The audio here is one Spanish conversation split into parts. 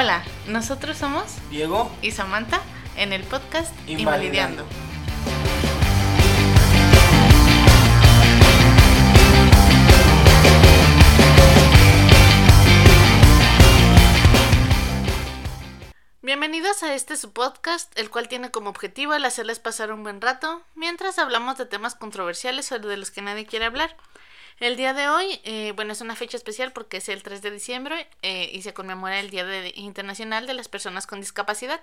Hola, nosotros somos Diego, y Samantha en el podcast Invalidando. Invalidando. Bienvenidos a este su podcast, el cual tiene como objetivo el hacerles pasar un buen rato mientras hablamos de temas controversiales o de los que nadie quiere hablar. El día de hoy, eh, bueno, es una fecha especial porque es el 3 de diciembre eh, y se conmemora el Día de- Internacional de las Personas con Discapacidad.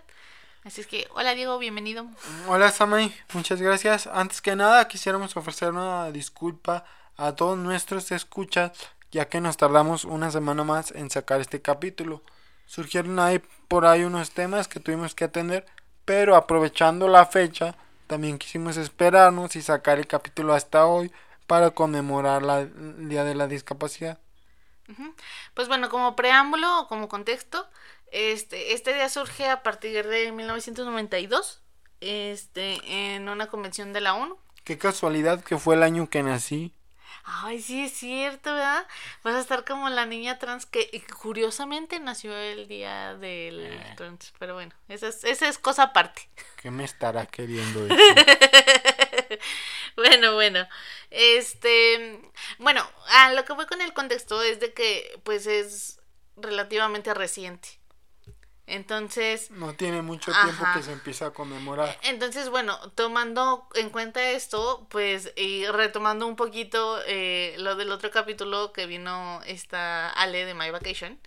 Así es que, hola Diego, bienvenido. hola Samay, muchas gracias. Antes que nada quisiéramos ofrecer una disculpa a todos nuestros escuchas, ya que nos tardamos una semana más en sacar este capítulo. Surgieron ahí por ahí unos temas que tuvimos que atender, pero aprovechando la fecha, también quisimos esperarnos y sacar el capítulo hasta hoy para conmemorar la- el Día de la Discapacidad. Pues bueno, como preámbulo o como contexto, este, este día surge a partir de 1992, este, en una convención de la ONU. Qué casualidad que fue el año que nací. Ay, sí es cierto, ¿verdad? Vas a estar como la niña trans que curiosamente nació el día del trans. Pero bueno, esa es, esa es cosa aparte. ¿Qué me estará queriendo decir? bueno, bueno. Este, bueno, a lo que voy con el contexto es de que pues es relativamente reciente. Entonces, No tiene mucho tiempo Ajá. que se empieza a conmemorar. entonces bueno, tomando en cuenta esto, pues y retomando un poquito eh, lo del otro capítulo que vino esta Ale de My Vacation,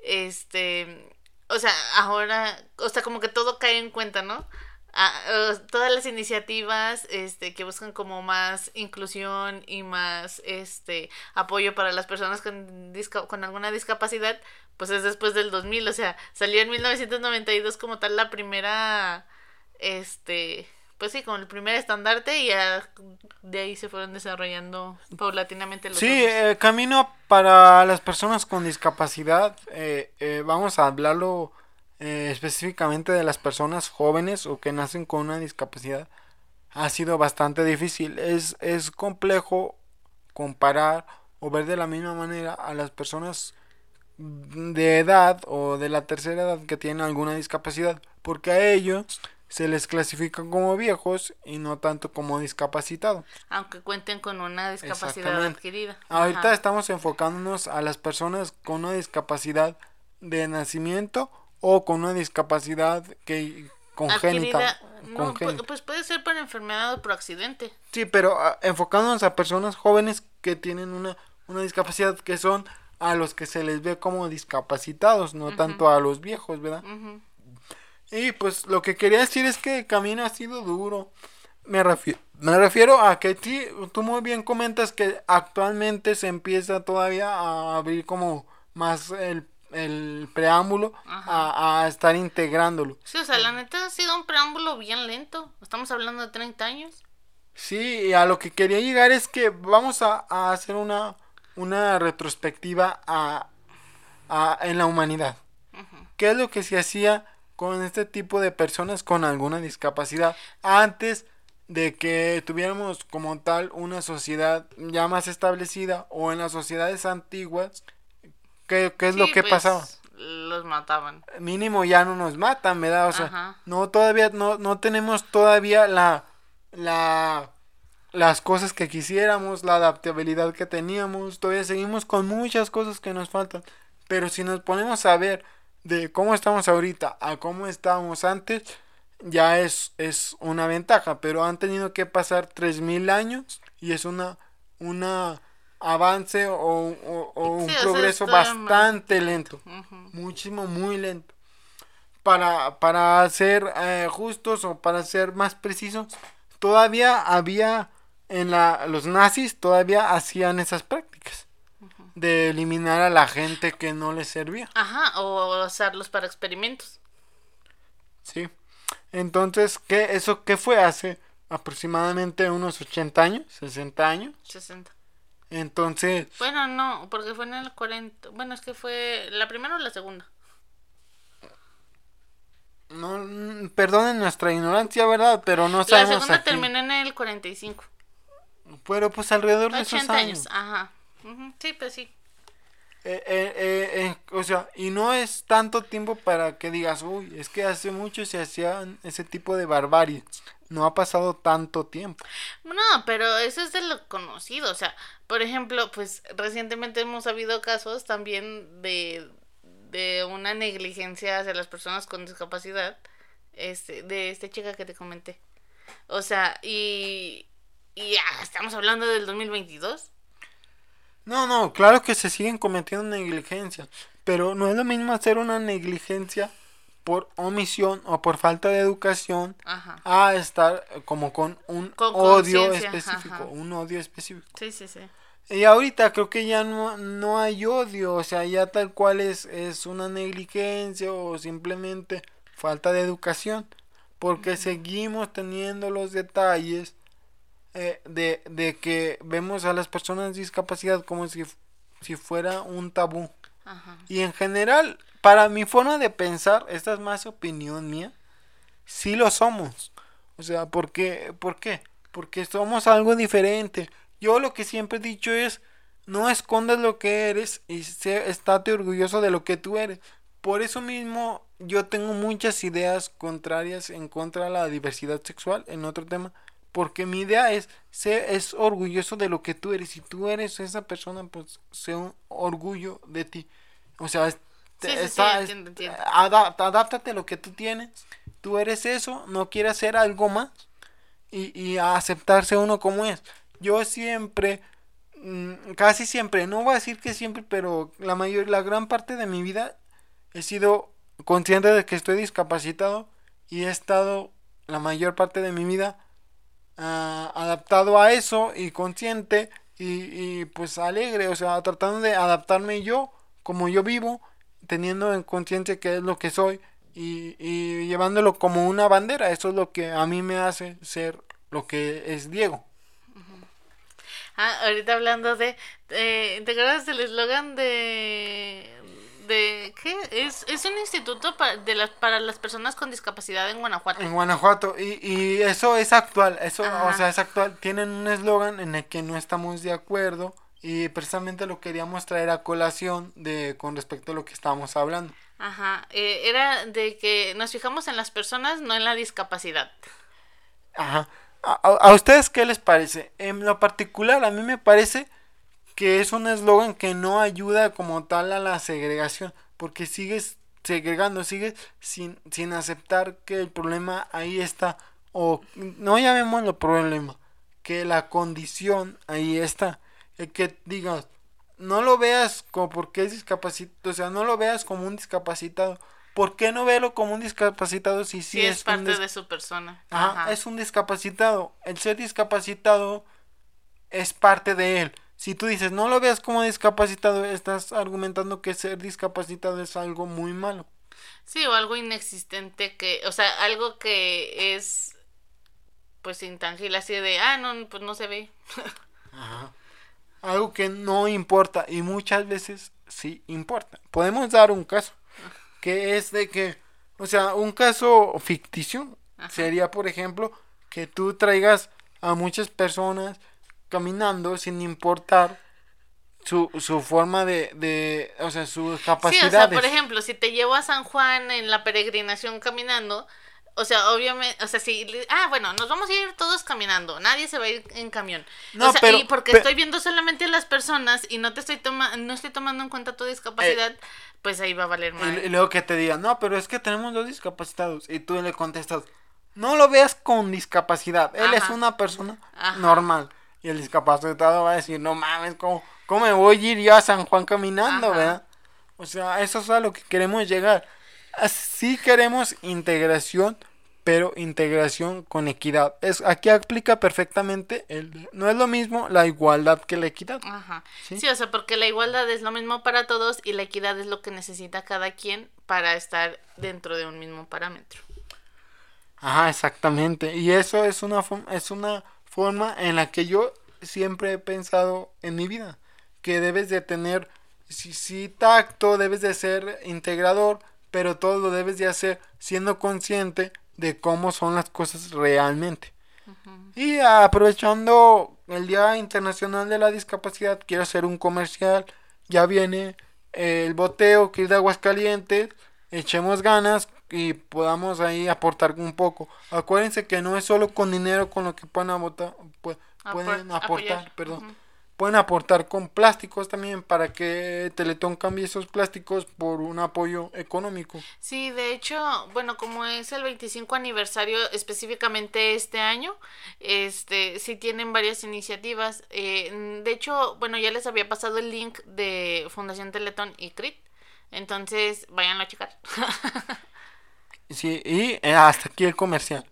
este, o sea, ahora, o sea, como que todo cae en cuenta, ¿no? Ah, eh, todas las iniciativas este, que buscan como más inclusión y más este apoyo para las personas con, con alguna discapacidad, pues es después del 2000, o sea, salió en 1992 como tal la primera, este, pues sí, como el primer estandarte y ya de ahí se fueron desarrollando paulatinamente los Sí, eh, camino para las personas con discapacidad. eh, eh, vamos a hablarlo eh, específicamente de las personas jóvenes o que nacen con una discapacidad. Ha sido bastante difícil. Es, es complejo comparar o ver de la misma manera a las personas de edad o de la tercera edad que tienen alguna discapacidad, porque a ellos se les clasifica como viejos y no tanto como discapacitados. aunque cuenten con una discapacidad adquirida. Ahorita Ajá. estamos enfocándonos a las personas con una discapacidad de nacimiento o con una discapacidad que congénita. No, congénita. pu- pues puede ser por enfermedad o por accidente. Sí, pero ah, enfocándonos a personas jóvenes que tienen una, una discapacidad que son a los que se les ve como discapacitados, no tanto a los viejos, ¿verdad? Y pues lo que quería decir es que el camino ha sido duro. Me refiero, me refiero a que sí, tú muy bien comentas que actualmente se empieza todavía a abrir como más el, el preámbulo a, a estar integrándolo. Sí, o sea, la neta ha sido un preámbulo bien lento. Estamos hablando de 30 años. Sí, y a lo que quería llegar es que vamos a, a hacer una, una retrospectiva a, a- en la humanidad. ¿Qué es lo que se hacía con este tipo de personas con alguna discapacidad antes de que tuviéramos como tal una sociedad ya más establecida o en las sociedades antiguas? ¿Qué, qué es lo que pues, pasaba? Los mataban. mínimo ya no nos matan, ¿verdad? O sea, Ajá. no todavía no, no tenemos todavía la la las cosas que quisiéramos, la adaptabilidad que teníamos, todavía seguimos con muchas cosas que nos faltan, pero si nos ponemos a ver de cómo estamos ahorita a cómo estábamos antes, ya es, es una ventaja, pero han tenido que pasar 3000 años y es una una avance o, o- o un Sí, progreso bastante lento muchísimo, muy lento. para, para ser eh, justos o para ser más precisos, todavía había en la, los nazis todavía hacían esas prácticas de eliminar a la gente que no les servía. Ajá, o usarlos para experimentos. Sí. Entonces, ¿qué, ¿eso qué fue hace aproximadamente unos 80 años? ¿60 años? 60. Entonces, Bueno, no, porque fue en el 40. Bueno, es que fue la primera o la segunda. no, perdonen nuestra ignorancia, ¿verdad? Pero no La sabemos segunda aquí. terminó en el 45. Pero pues alrededor de esos 80 años. años, ajá. Ujú, Sí, pues sí. Eh, eh, eh, eh, o sea, y no es tanto tiempo para que digas, uy, es que hace mucho se hacían ese tipo de barbarie. No ha pasado tanto tiempo. No, pero eso es de lo conocido. O sea, por ejemplo, pues recientemente hemos habido casos también de, de una negligencia hacia las personas con discapacidad. Este, de esta chica que te comenté. O sea, y, y ya estamos hablando del 2022. No, no, claro que se siguen cometiendo negligencias, pero no es lo mismo hacer una negligencia por omisión o por falta de educación Ajá. a estar eh, como con un Con odio específico, ajá. un odio específico. Sí, sí, sí. Y ahorita creo que ya no, no hay odio, o sea, ya tal cual es, es una negligencia o simplemente falta de educación, porque seguimos teniendo los detalles eh, de, de que vemos a las personas de discapacidad como si, si fuera un tabú. Ajá. Y en general, para mi forma de pensar, esta es más opinión mía, sí lo somos. O sea, ¿por qué? ¿Por qué? Porque somos algo diferente. Yo lo que siempre he dicho es, no escondas lo que eres y sé, estate orgulloso de lo que tú eres. Por eso mismo yo tengo muchas ideas contrarias en contra de la diversidad sexual, en otro tema, porque mi idea es ser es orgulloso de lo que tú eres. Si tú eres esa persona, pues sé un orgullo de ti. O sea, Sí, sí, sí, está- es- entiendo, entiendo. adap- adáptate a lo que tú tienes. Tú eres eso, no quieres ser algo más. Y, y a aceptarse uno como es. Yo siempre, mm, casi siempre, no voy a decir que siempre, pero la mayor, la gran parte de mi vida he sido consciente de que estoy discapacitado y he estado la mayor parte de mi vida ah, adaptado a eso y consciente y, y, pues alegre, o sea, tratando de adaptarme yo como yo vivo, teniendo en conciencia que es lo que soy y, y llevándolo como una bandera, eso es lo que a mí me hace ser lo que es Diego. Ah, ahorita hablando de... eh, ¿Te acuerdas del eslogan de... de ¿Qué? Es, es un instituto para, de las, para las personas con discapacidad en Guanajuato. En Guanajuato, y, y eso es actual, eso, o sea, es actual. Tienen un eslogan en el que no estamos de acuerdo y precisamente lo queríamos traer a colación de con respecto a lo que estábamos hablando. Ajá. eh, era de que nos fijamos en las personas, no en la discapacidad. Ajá. ¿A, a- ustedes qué les parece? En lo particular, a mí me parece que es un eslogan que no ayuda como tal a la segregación, porque sigues segregando, sigues sin, sin aceptar que el problema ahí está, o no llamémoslo problema, que la condición ahí está, el que digas, no lo veas como porque es discapacitado, o sea, no lo veas como un discapacitado, ¿por qué no verlo como un discapacitado si sí Sí, es, un parte de su persona. Ajá, Ajá. es un discapacitado. El ser discapacitado es parte de él. Si tú dices no lo veas como discapacitado, estás argumentando que ser discapacitado es algo muy malo. Sí, o algo inexistente que, o sea, algo que es pues intangible, así de, ah, no, pues no se ve. Algo que no importa y muchas veces sí importa. Podemos dar un caso que es de que, o sea, un caso ficticio sería, por ejemplo, que tú traigas a muchas personas caminando sin importar su, su forma de, de, o sea, sus Sí, capacidades. o sea, por ejemplo, si te llevo a San Juan en la peregrinación caminando, o sea, obviamente, o sea, si, ah, bueno, nos vamos a ir todos caminando, nadie se va a ir en camión. No, o sea, pero- y porque estoy viendo solamente a las personas y no te estoy toma no estoy tomando en cuenta tu discapacidad, pues ahí va a valer más. y luego que te digan, no, pero es que tenemos dos discapacitados. Y tú le contestas, no lo veas con discapacidad. Él es una persona Ajá. normal. Y el discapacitado va a decir, no mames, ¿cómo, cómo me voy a ir yo a San Juan caminando, Ajá. verdad? O sea, eso es a lo que queremos llegar. sí queremos integración, pero integración con equidad. Es, aquí aplica perfectamente el no es lo mismo la igualdad que la equidad. Ajá. ¿Sí? o sea, porque la igualdad es lo mismo para todos y la equidad es lo que necesita cada quien para estar dentro de un mismo parámetro. Ajá, exactamente. Y eso es una es una forma en la que yo siempre he pensado en mi vida, que debes de tener sí, sí tacto, debes de ser integrador, pero todo lo debes de hacer siendo consciente de cómo son las cosas realmente. Y aprovechando el Día Internacional de la Discapacidad, quiero hacer un comercial. Ya viene el boteo que es de Aguascalientes. Echemos ganas y podamos ahí aportar un poco. Acuérdense que no es solo con dinero con lo que pueden, pueden aportar, perdón pueden aportar con plásticos también para que Teletón cambie esos plásticos por un apoyo económico. Sí, de hecho, bueno, como es el 25 aniversario específicamente este año, este sí tienen varias iniciativas. Eh, de hecho, bueno, ya les había pasado el link de Fundación Teletón y CRIT. Entonces, váyanlo a checar. sí, y eh, hasta aquí el comercial.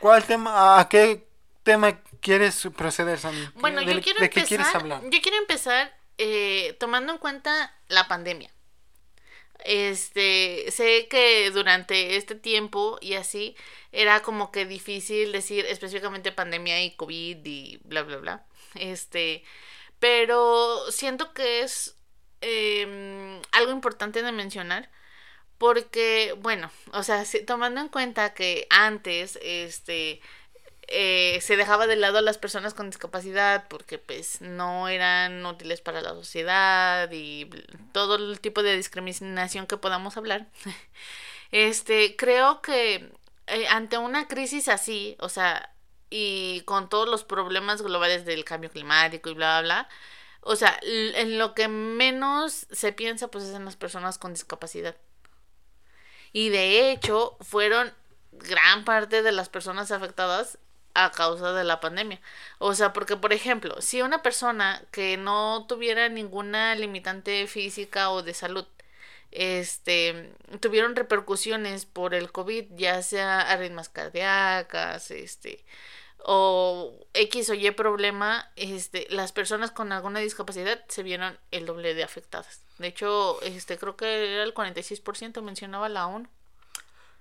¿Cuál tema? ¿A qué tema quieres proceder, Sammy? Bueno, yo quiero ¿de qué quieres hablar? Yo quiero empezar eh, tomando en cuenta la pandemia. Este, sé que durante este tiempo y así era como que difícil decir específicamente pandemia y COVID y bla, bla, bla. Este, pero siento que es em, algo importante de mencionar porque, bueno, o sea, tomando en cuenta que antes, este, eh, se dejaba de lado a las personas con discapacidad porque pues no eran útiles para la sociedad y todo el tipo de discriminación que podamos hablar. Este, creo que eh, ante una crisis así, o sea, y con todos los problemas globales del cambio climático y bla, bla, bla, o sea, en lo que menos se piensa pues es en las personas con discapacidad. Y de hecho, fueron gran parte de las personas afectadas a causa de la pandemia. O sea, porque por ejemplo, si una persona que no tuviera ninguna limitante física o de salud, este, tuvieron repercusiones por el COVID, ya sea arritmias cardíacas, este, o X o Y problema, este, las personas con alguna discapacidad se vieron el doble de afectadas. De hecho, este, creo que era el 46% mencionaba la ONU.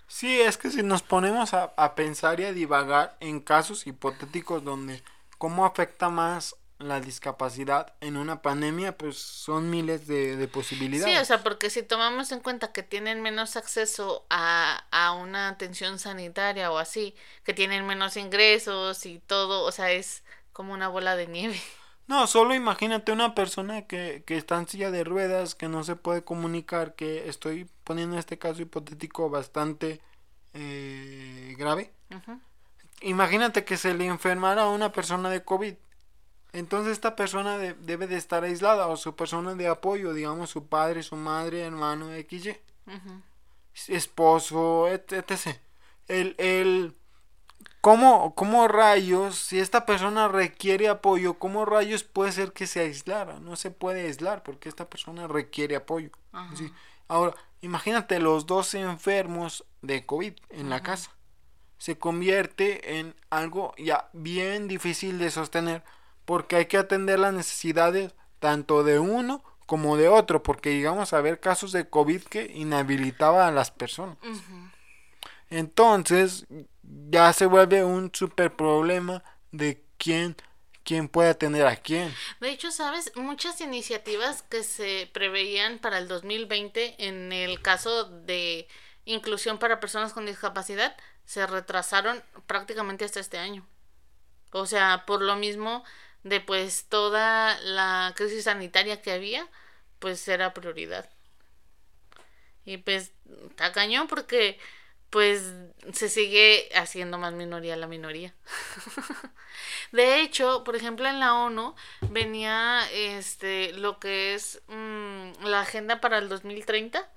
Sí, es que si nos ponemos a, a, pensar y a divagar en casos hipotéticos donde cómo afecta más la discapacidad en una pandemia, pues son miles de, posibilidades. Sí, o sea, porque si tomamos en cuenta que tienen menos acceso a, a una atención sanitaria o así, que tienen menos ingresos y todo, o sea, es como una bola de nieve. No, solo imagínate una persona que, que está en silla de ruedas, que no se puede comunicar, que estoy poniendo este caso hipotético bastante eh, grave. Imagínate que se le enfermara a una persona de COVID. Entonces esta persona debe de estar aislada o su persona de apoyo, digamos su padre, su madre, hermano, XY, esposo, etc. El, el, ¿Cómo, ¿Cómo rayos, si esta persona requiere apoyo, cómo rayos puede ser que se aislara? No se puede aislar porque esta persona requiere apoyo. Ahora, imagínate los dos enfermos de COVID en la casa. Se convierte en algo ya bien difícil de sostener porque hay que atender las necesidades tanto de uno como de otro, porque llegamos a ver casos de COVID que inhabilitaba a las personas. Entonces, ya se vuelve un super problema de quién quién puede atender a quién. De hecho, sabes, muchas iniciativas que se preveían para el 2020 en el caso de inclusión para personas con discapacidad se retrasaron prácticamente hasta este año. O sea, por lo mismo de pues toda la crisis sanitaria que había, pues era prioridad. Y pues está cañón porque pues se sigue haciendo más minoría la minoría. de hecho, por ejemplo, en la ONU venía este lo que es mm, la agenda para el 2030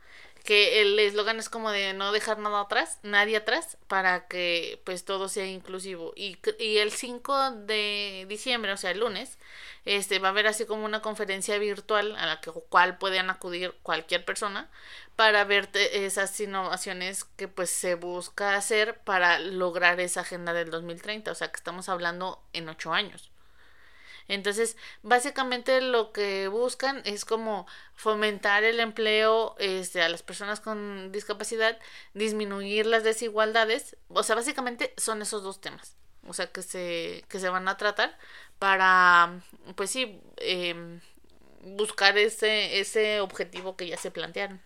que el eslogan es como de no dejar nada atrás, nadie atrás, para que pues todo sea inclusivo. Y, y el 5 de diciembre, o sea, el lunes, este va a haber así como una conferencia virtual a la que, cual puedan acudir cualquier persona para ver esas innovaciones que pues se busca hacer para lograr esa agenda del 2030, o sea que estamos hablando en ocho años. Entonces, básicamente lo que buscan es como fomentar el empleo este, a las personas con discapacidad, disminuir las desigualdades. O sea, básicamente son esos dos temas. O sea, que se, que se van a tratar para, pues sí, em, buscar ese, ese objetivo que ya se plantearon.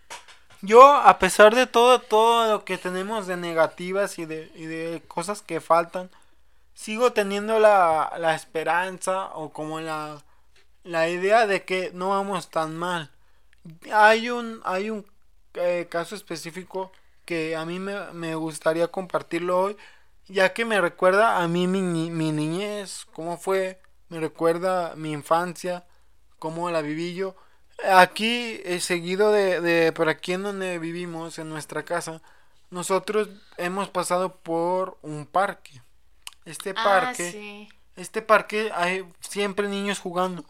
Yo, a pesar de todo, todo lo que tenemos de negativas y de, y de cosas que faltan, sigo teniendo la, la esperanza o como la, la idea de que no vamos tan mal. Hay un, hay un eh, caso específico que a mí me, me gustaría compartirlo hoy, ya que me recuerda a mí mi, mi niñez, cómo fue, me recuerda mi infancia, cómo la viví yo. Aquí, eh, seguido de, de por aquí en donde vivimos, en nuestra casa, nosotros hemos pasado por un parque. Este parque, Ah, sí. este parque hay siempre niños jugando.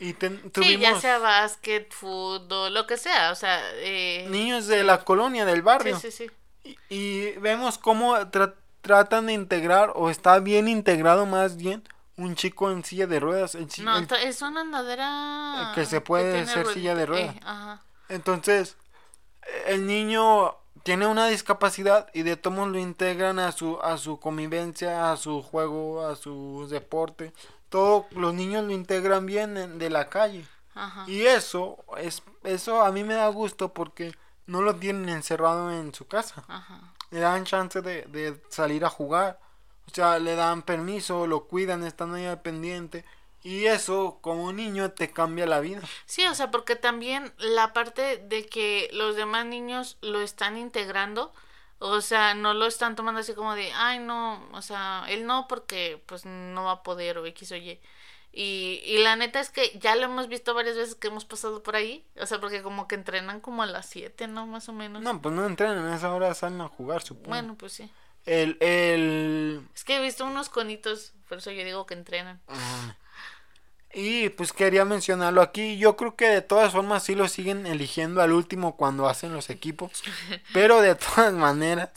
Y ten- Sí, tuvimos ya sea básquet, fútbol, lo que sea, o sea, eh, niños de la colonia, del barrio. sí, sí, sí. Y, y vemos cómo tra- tratan de integrar, o está bien integrado más bien, un chico en silla de ruedas. el No, el- es una andadera Que se puede hacer silla de ruedita, rueda. eh, ajá. Entonces, el niño tiene una discapacidad y de todos lo integran a su, a su convivencia, a su juego, a su deporte. Todos los niños lo integran bien en- de la calle. Ajá. Y eso, es, eso a mí me da gusto porque no lo tienen encerrado en su casa. Ajá. Le dan chance de, de salir a jugar. O sea, le dan permiso, lo cuidan, están ahí al pendiente. Y eso, como niño, te cambia la vida. Sí, o sea, porque también la parte de que los demás niños lo están integrando, o sea, no lo están tomando así como de, ay, no, o sea, él no porque pues no va a poder o X o Y. Y, y la neta es que ya lo hemos visto varias veces que hemos pasado por ahí, o sea, porque como que entrenan como a las 7, ¿no? Más o menos. No, pues no entrenan, a esa hora salen a jugar, supongo. Bueno, pues sí. El, el... Es que he visto unos conitos, por eso yo digo que entrenan. Y pues quería mencionarlo aquí. Yo creo que de todas formas sí lo siguen eligiendo al último cuando hacen los equipos. Pero de todas maneras,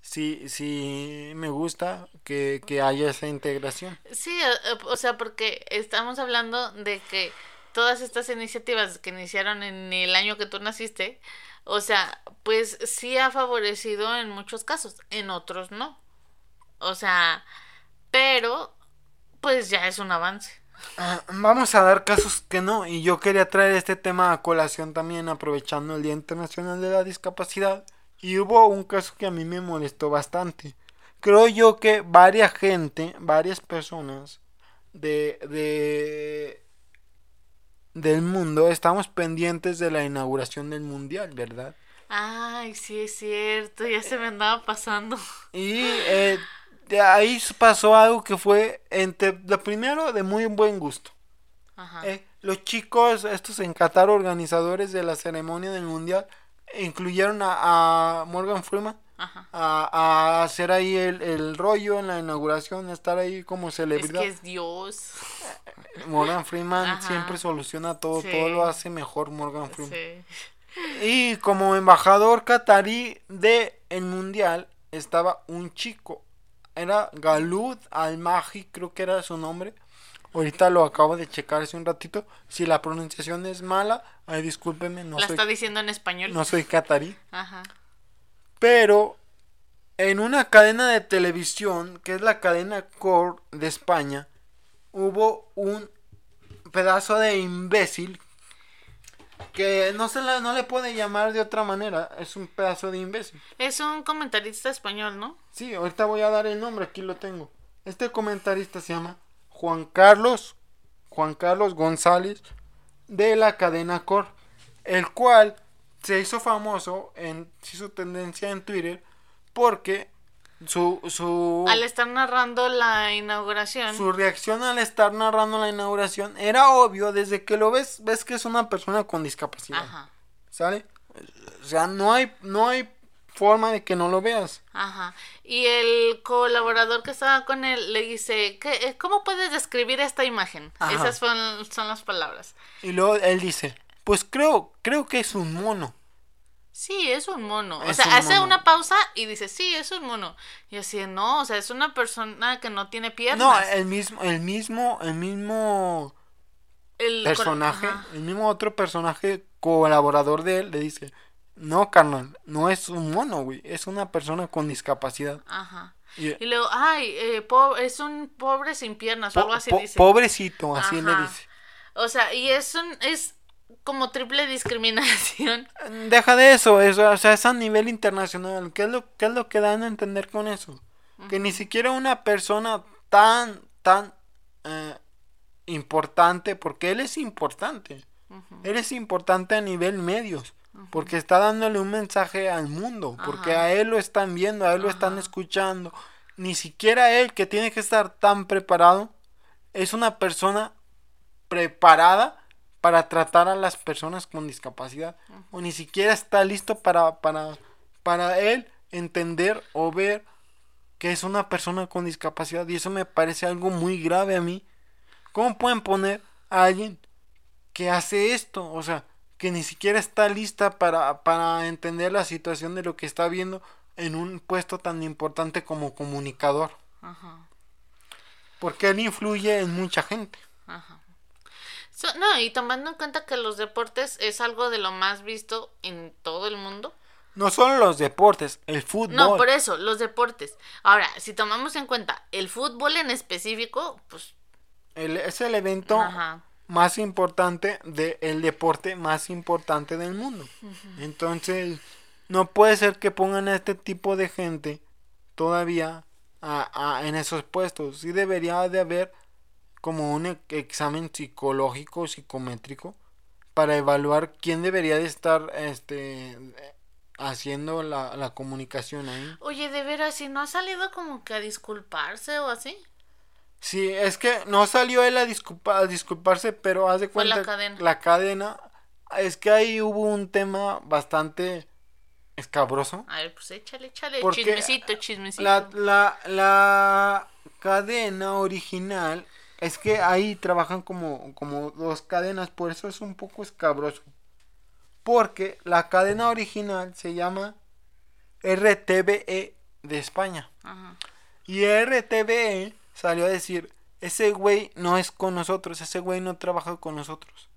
sí, sí me gusta que, que haya esa integración. Sí, eh, o sea, porque estamos hablando de que todas estas iniciativas que iniciaron en el año que tú naciste, o sea, pues sí ha favorecido en muchos casos, en otros no. O sea, pero pues ya es un avance. Ah, vamos a dar casos que no. Y yo quería traer este tema a colación también aprovechando el Día Internacional de la Discapacidad. Y hubo un caso que a mí me molestó bastante. Creo yo que varias gente, varias personas de, de del mundo estamos pendientes de la inauguración del mundial, ¿verdad? Ay, sí es cierto, ya se me andaba pasando. Y eh, de ahí pasó algo que fue entre lo primero de muy buen gusto. Ajá. Eh, los chicos, estos en Qatar, organizadores de la ceremonia del mundial, incluyeron a, a Morgan Freeman Ajá. a, a hacer ahí el, el rollo en la inauguración, a estar ahí como Es celebridad. que es Dios. Morgan Freeman Ajá. siempre soluciona todo, Sí. todo lo hace mejor Morgan Freeman. Sí. Y como embajador catarí de el mundial estaba un chico, era Galud Al-Mahi, creo que era su nombre. Ahorita lo acabo de checar hace un ratito. Si la pronunciación es mala, ay, discúlpeme, no La soy, está diciendo en español. no soy catarí. Ajá. Pero en una cadena de televisión, que es la cadena Core de España, hubo un pedazo de imbécil que no se la- no le puede llamar de otra manera, es un pedazo de imbécil. Es un comentarista español, ¿no? Sí, ahorita voy a dar el nombre, aquí lo tengo. Este comentarista se llama Juan Carlos Juan Carlos González de la cadena Core, el cual se hizo famoso en se hizo tendencia en Twitter porque su su Al estar narrando la inauguración. su reacción al estar narrando la inauguración era obvio desde que lo ves ves que es una persona con discapacidad. Ajá. ¿Sale? O sea, no hay, no hay forma de que no lo veas. Ajá. Y el colaborador que estaba con él le dice, ¿qué, eh, ¿cómo puedes describir esta imagen? Ajá. Esas son, son las palabras. Y luego él dice, pues creo, creo que es un mono. Sí, es un mono. O sea, un hace mono. una pausa y dice, sí, es un mono. Y así, no, o sea, es una persona que no tiene piernas. No, el mismo, el mismo, el mismo El personaje, el mismo otro personaje colaborador de él le dice, no, carnal, no es un mono, güey, es una persona con discapacidad. Ajá. Y, Y luego, ay, eh, po- es un pobre sin piernas o algo así po- dice. pobrecito, así le dice. O sea, y es un, es como triple discriminación. Deja de eso, eso, o sea, es a nivel internacional. ¿Qué es lo, qué es lo que dan a entender con eso? Que ni siquiera una persona tan, tan eh, importante, porque él es importante. Él es importante a nivel medios, porque está dándole un mensaje al mundo, porque a él lo están viendo, a él lo están escuchando. Ni siquiera él, que tiene que estar tan preparado, es una persona preparada para tratar a las personas con discapacidad. O ni siquiera está listo para para para él entender o ver que es una persona con discapacidad. Y eso me parece algo muy grave a mí. Cómo pueden poner a alguien que hace esto o sea que ni siquiera está lista para para entender la situación de lo que está viendo en un puesto tan importante como comunicador. Ajá. porque él influye en mucha gente So- no, y tomando en cuenta que los deportes es algo de lo más visto en todo el mundo. No solo los deportes, el fútbol. No, por eso, los deportes. Ahora, si tomamos en cuenta el fútbol en específico, pues, El- es el evento Ajá. más importante del deporte más importante del mundo. Entonces, no puede ser que pongan a este tipo de gente todavía a- a- en esos puestos. Sí debería de haber como un e- examen psicológico, psicométrico, para evaluar quién debería de estar este haciendo la, la comunicación ahí. oye, de veras, si no ha salido como que a disculparse o así. Sí, es que no salió él a, disculpa- a disculparse, pero haz de Fue la cuenta cadena. la cadena es que ahí hubo un tema bastante escabroso. A ver, pues échale, échale. Porque Chismecito, chismecito. La, la, la cadena original es que ahí trabajan como, como dos cadenas, por eso es un poco escabroso. Porque la cadena original se llama RTVE de España. Ajá. Y RTVE salió a decir, ese güey no es con nosotros, ese güey no trabaja con nosotros.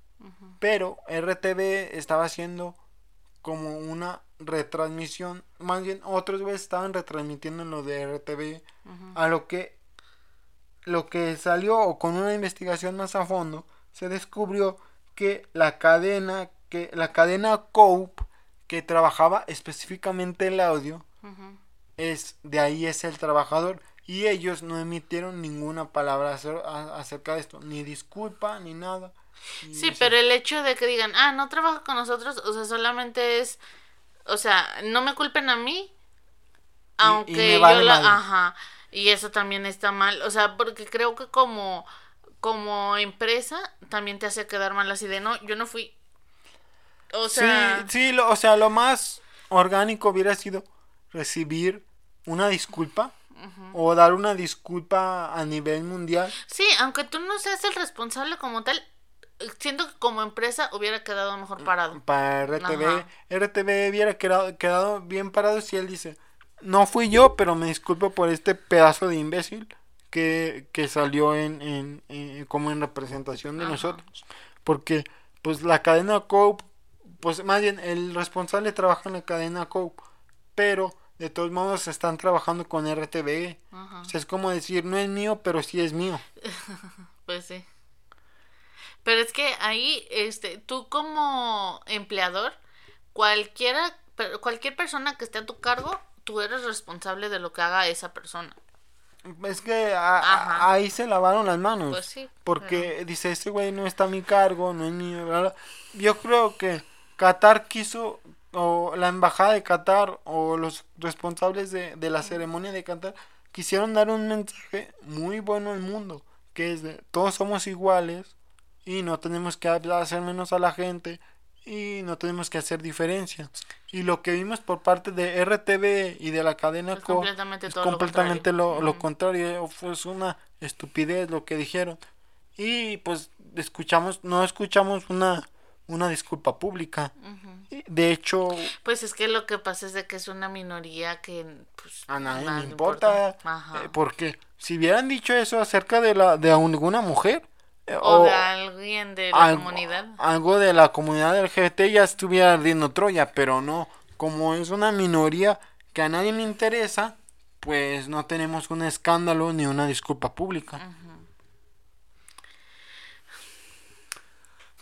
Pero RTVE estaba haciendo como una retransmisión, más bien otros güeyes estaban retransmitiendo en lo de RTVE, a lo que lo que salió o con una investigación más a fondo se descubrió que la cadena que la cadena Cope que trabajaba específicamente el audio es de ahí es el trabajador y ellos no emitieron ninguna palabra acerca de esto ni disculpa ni nada Y Sí, eso- pero el hecho de que digan, ah, no trabaja con nosotros, o sea, solamente es, o sea, no me culpen a mí, aunque me yo vale la, madre. ajá, y eso también está mal, o sea, porque creo que como, como empresa también te hace quedar mal así de, no, yo no fui, o sea, sí, sí, lo- o sea, lo más orgánico hubiera sido recibir una disculpa o dar una disculpa a nivel mundial. sí, aunque tú no seas el responsable como tal, siento que como empresa hubiera quedado mejor parado. Para RTV, Ajá. RTV hubiera quedado, quedado bien parado si él dice, no fui yo, pero me disculpo por este pedazo de imbécil que, que salió en, en- en- como en representación de Ajá. nosotros. Porque, pues, la cadena Cope, pues, más bien, el responsable trabaja en la cadena Cope, pero, de todos modos, están trabajando con RTV. Ajá. O sea, es como decir, no es mío, pero sí es mío. Pues sí. Pero es que ahí, este, tú como empleador, cualquiera, cualquier persona que esté a tu cargo, tú eres responsable de lo que haga esa persona. Es que a- ahí se lavaron las manos. Pues sí, Porque dice, ese güey no está a mi cargo, no es mío. bla, bla". Yo creo que Qatar quiso, o la embajada de Qatar, o los responsables de, de la ceremonia de Qatar, quisieron dar un mensaje muy bueno al mundo. Que es de, todos somos iguales y no tenemos que hacer menos a la gente. Y no tenemos que hacer diferencia. Y lo que vimos por parte de RTV y de la cadena Es Co completamente es todo lo completamente lo, contrario. lo Ujú. contrario. Fue una estupidez lo que dijeron. Y pues escuchamos, no escuchamos una, una disculpa pública. Y, De hecho, Pues es que lo que pasa es de que es una minoría que pues a nadie le importa. Ajá. eh, porque si hubieran dicho eso acerca de la de alguna mujer eh, o, de alguien de la algo, comunidad. algo de la comunidad LGBT ya estuviera ardiendo Troya, pero no, como es una minoría que a nadie le interesa, pues no tenemos un escándalo ni una disculpa pública.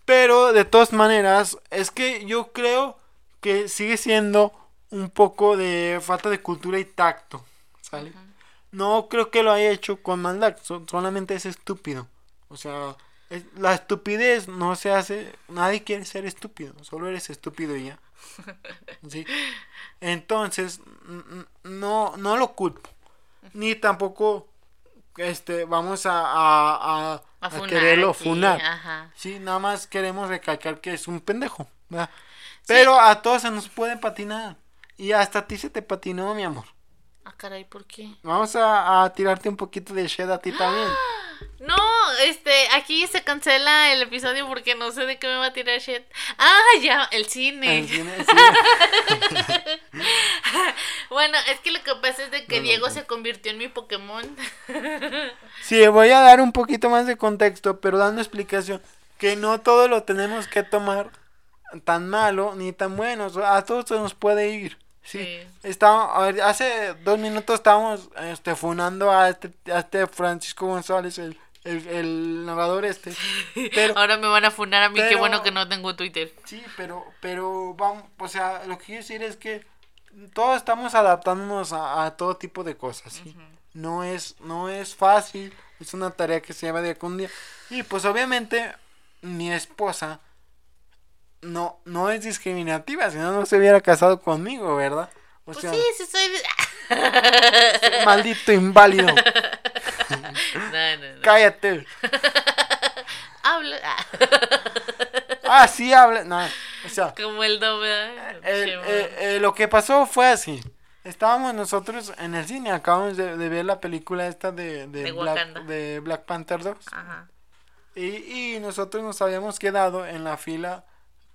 Pero de todas maneras, es que yo creo que sigue siendo un poco de falta de cultura y tacto, ¿sale? No creo que lo haya hecho con maldad, so- solamente es estúpido. O sea, es- la estupidez no se hace, nadie quiere ser estúpido, solo eres estúpido y ya. ¿Sí? Entonces, no, no lo culpo. Ni tampoco este, vamos a, a, a- A quererlo funar. Sí, nada más queremos recalcar que es un pendejo. ¿verdad? Pero a todos se nos puede patinar. Y hasta a ti se te patinó, mi amor. Ah, caray, ¿por qué? Vamos a, a tirarte un poquito de shed a ti también. No, este, aquí se cancela el episodio porque no sé de qué me va a tirar shit. Ah, ya, el cine. En cine, sí. Bueno, es que lo que pasa es de que No, Diego no. se convirtió en mi Pokémon. Sí, voy a dar un poquito más de contexto, pero dando explicación. Que no todo lo tenemos que tomar tan malo ni tan bueno. A todos se nos puede ir. Sí. Sí. Está, a ver, hace dos minutos estábamos este, funando a este, a este Francisco González, el, el, el narrador este. Pero, Ahora me van a funar a mí, qué pero- bueno que no tengo Twitter. Sí, pero, pero vamos, o sea, lo que quiero decir es que todos estamos adaptándonos a, a todo tipo de cosas, ¿sí? No es, no es fácil, es una tarea que se lleva día con día. Y pues obviamente mi esposa no, no es discriminativa, si no, no se hubiera casado conmigo, ¿verdad? O Pues sea, sí, sí soy... maldito inválido, no, no, no. cállate. Habla... ah, sí, habla, no, o sea, Como el doble. Eh, eh, eh, lo que pasó fue así. Estábamos nosotros en el cine, acabamos de, de ver la película esta de, de, De Black, Wakanda. de Black Panther 2. Ajá. Y, y nosotros nos habíamos quedado en la fila,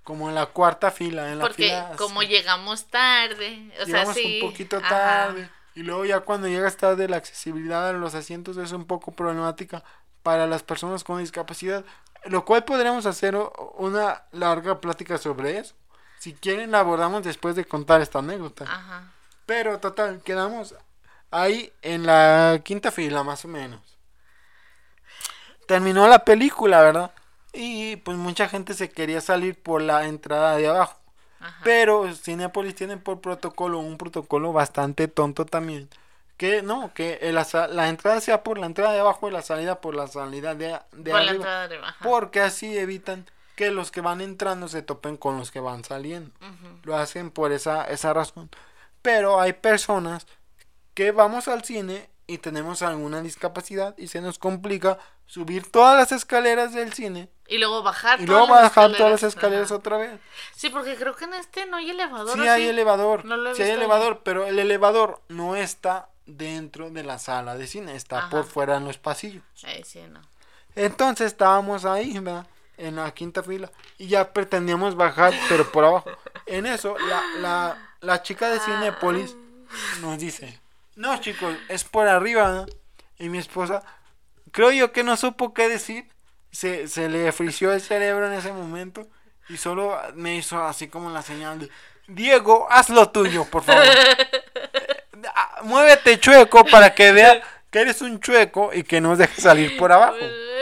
como en la cuarta fila. En la Porque fila, como llegamos tarde, o sea, Llegamos sí. un poquito ajá. tarde. Y luego ya cuando llegas tarde la accesibilidad a los asientos es un poco problemática para las personas con discapacidad. Lo cual podríamos hacer una larga plática sobre eso. Si quieren la abordamos después de contar esta anécdota. Ajá. Pero total, quedamos ahí en la quinta fila más o menos. Terminó la película, ¿verdad? Y pues mucha gente se quería salir por la entrada de abajo. Ajá. Pero Cinepolis tienen por protocolo un protocolo bastante tonto también. Que no, que el asa- la entrada sea por la entrada de abajo y la salida por la salida de, de Por la arriba. de. Porque así evitan que los que van entrando se topen con los que van saliendo. Lo hacen por esa, esa razón. Pero hay personas que vamos al cine y tenemos alguna discapacidad y se nos complica subir todas las escaleras del cine Y luego bajar y luego bajar todas las escaleras Ajá. otra vez. Sí, porque creo que en este no hay elevador. Sí ¿o hay elevador, No lo he sí hay elevador, pero el elevador no está dentro de la sala de cine, está Ajá. por fuera en los pasillos. Ay, sí, no. Entonces estábamos ahí, ¿verdad? En la quinta fila. Y ya pretendíamos bajar, pero por abajo. En eso, la, la, la chica de Cinepolis nos dice, no chicos, es por arriba. ¿no?". Y mi esposa, creo yo que no supo qué decir. Se, se le frició el cerebro en ese momento. Y solo me hizo así como la señal de, Diego, haz lo tuyo, por favor. Ah, Muévete chueco para que vea que eres un chueco y que nos dejes salir por abajo.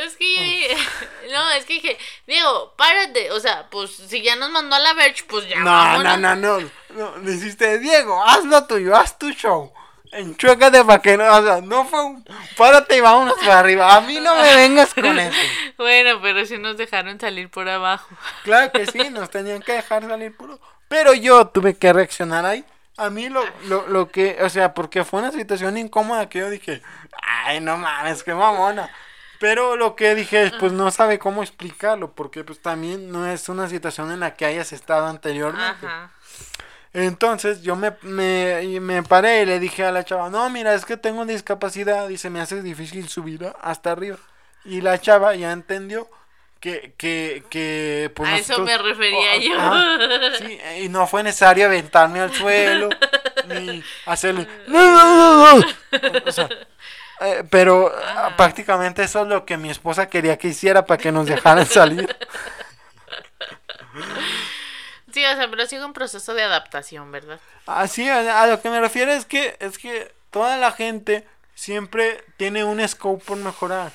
Es que. No, es que dije, Diego, párate. O sea, pues si ya nos mandó a la Verge, pues ya. No, vámonos. no, no, no, no. Le hiciste, Diego, haz lo tuyo, haz tu show. Enchuécate para que no, o sea, no fue un, párate y vámonos para arriba. A mí no me vengas con eso. Bueno, pero sí nos dejaron salir por abajo. Claro que sí, nos tenían que dejar salir puro. Pero yo tuve que reaccionar ahí. A mí lo, lo, lo que, o sea, porque fue una situación incómoda que yo dije, ay, no mames, qué mamona. Pero lo que dije es, pues no sabe cómo explicarlo, porque pues también no es una situación en la que hayas estado anteriormente. Ajá. Entonces yo me, me, me paré y le dije a la chava, no, mira, es que tengo discapacidad y se me hace difícil subir hasta arriba. Y la chava ya entendió que, que, que pues A eso me refería oh, yo. sí, y no fue necesario aventarme al suelo, ni hacerle... "No, no, no, no". O sea, eh, pero ah, prácticamente eso es lo que mi esposa quería que hiciera para que nos dejaran salir. Sí, o sea, pero sigue un proceso de adaptación, ¿verdad? Así, a, a lo que me refiero es que es que toda la gente siempre tiene un scope por mejorar.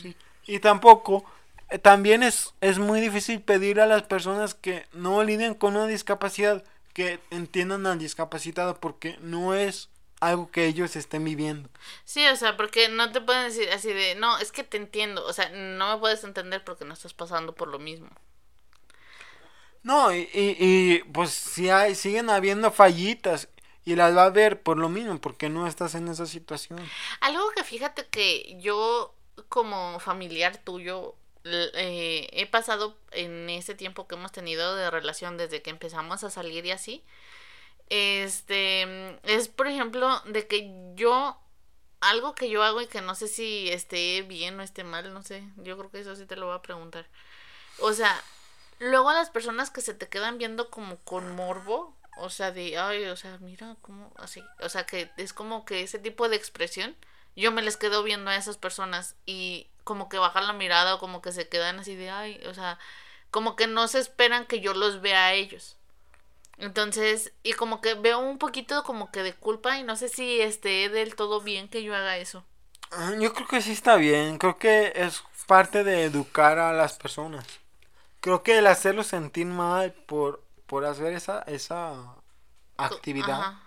¿sí? Y tampoco, eh, también es, es muy difícil pedir a las personas que no lidien con una discapacidad que entiendan al discapacitado porque no es algo que ellos estén viviendo. Sí, o sea, porque no te pueden decir así de, no, es que te entiendo, o sea, no me puedes entender porque no estás pasando por lo mismo. No, y, y, y, pues si hay, siguen habiendo fallitas y las va a ver por lo mismo, porque no estás en esa situación. Algo que fíjate que yo como familiar tuyo eh, he pasado en ese tiempo que hemos tenido de relación desde que empezamos a salir y así, este, es por ejemplo de que yo, algo que yo hago y que no sé si esté bien o esté mal, no sé, yo creo que eso sí te lo voy a preguntar. O sea, luego las personas que se te quedan viendo como con morbo, o sea, de, ay, o sea, mira, cómo así, o sea, que es como que ese tipo de expresión, yo me les quedo viendo a esas personas y como que bajan la mirada o como que se quedan así de, ay, o sea, como que no se esperan que yo los vea a ellos. Entonces, y como que veo un poquito como que de culpa y no sé si esté del todo bien que yo haga eso. Ah, Yo creo que sí está bien, creo que es parte de educar a las personas. Creo que el hacerlos sentir mal por, por hacer esa, esa actividad, Ajá.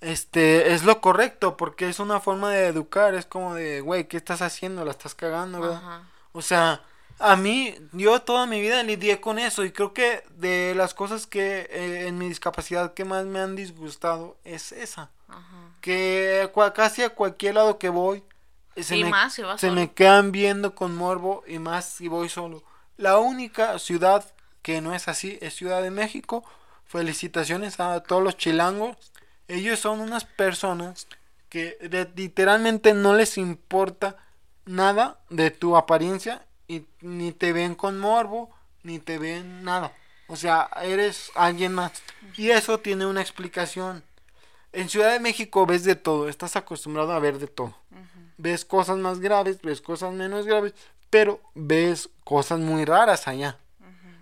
este, es lo correcto, porque es una forma de educar, es como de, güey, ¿qué estás haciendo? La estás cagando, ¿verdad? Ajá. O sea, a mí, yo toda mi vida lidié con eso y creo que de las cosas que eh, en mi discapacidad que más me han disgustado es esa. Que cua- casi a cualquier lado que voy, eh, se, Y me, más si vas se me quedan viendo con morbo y más si voy solo. La única ciudad que no es así es Ciudad de México. Felicitaciones a todos los chilangos. Ellos son unas personas que literalmente no les importa nada de tu apariencia y ni te ven con morbo, ni te ven nada. O sea, eres alguien más. Y eso tiene una explicación. En Ciudad de México ves de todo, estás acostumbrado a ver de todo. Ves cosas más graves, ves cosas menos graves, pero ves cosas muy raras allá.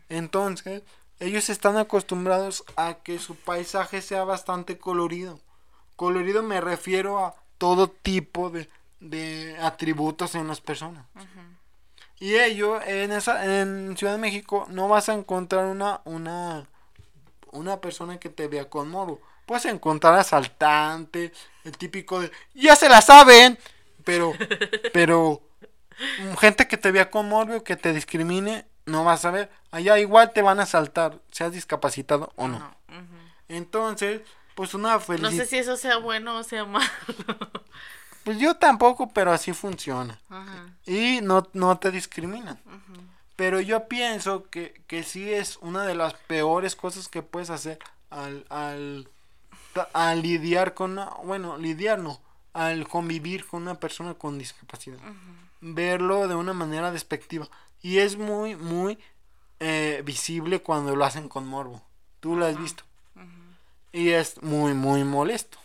Entonces, ellos están acostumbrados a que su paisaje sea bastante colorido. Colorido me refiero a todo tipo de, de atributos en las personas. Y ello, en esa, en Ciudad de México, no vas a encontrar una, una, una persona que te vea con morbo. Puedes encontrar asaltante, el típico de, ya se la saben, pero, pero, gente que te vea con morbo, que te discrimine, no vas a ver. Allá igual te van a asaltar, seas discapacitado o no. No. Entonces, pues una No felicidad. sé si eso sea bueno o sea malo. Pues yo tampoco, pero así funciona. Y no, no te discriminan. Pero yo pienso que, que sí es una de las peores cosas que puedes hacer al, al, al lidiar con una, bueno, lidiar no, al convivir con una persona con discapacidad. Verlo de una manera despectiva. Y es muy, muy eh, visible cuando lo hacen con morbo. Tú lo has visto. Y es muy, muy molesto.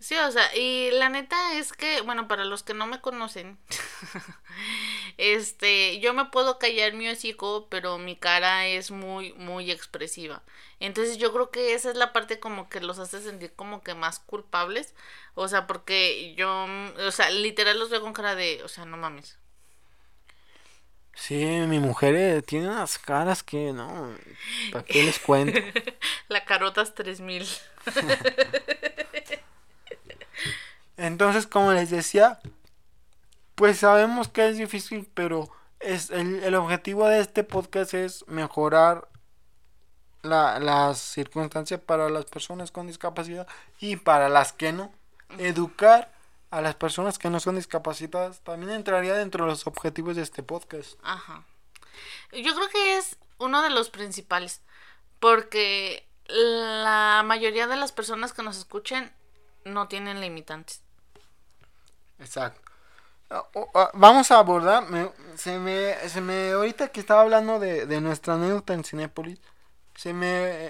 Sí, o sea, y la neta es que, bueno, para los que no me conocen, este, yo me puedo callar mi hocico, pero mi cara es muy, muy expresiva. Entonces yo creo que esa es la parte como que los hace sentir como que más culpables. O sea, porque yo, o sea, literal los veo con cara de, o sea, no mames. Sí, mi mujer eh, tiene unas caras que no. ¿Para qué les cuento? La carotas 3000. Entonces, como les decía, pues sabemos que es difícil, pero es el, el objetivo de este podcast es mejorar la, las circunstancias para las personas con discapacidad y para las que no. Educar a las personas que no son discapacitadas, también entraría dentro de los objetivos de este podcast. Ajá. Yo creo que es uno de los principales, porque la mayoría de las personas que nos escuchen no tienen limitantes. Exacto. Vamos a abordar, me- se, me, se me, ahorita que estaba hablando de, de nuestra anécdota en Cinépolis, se me,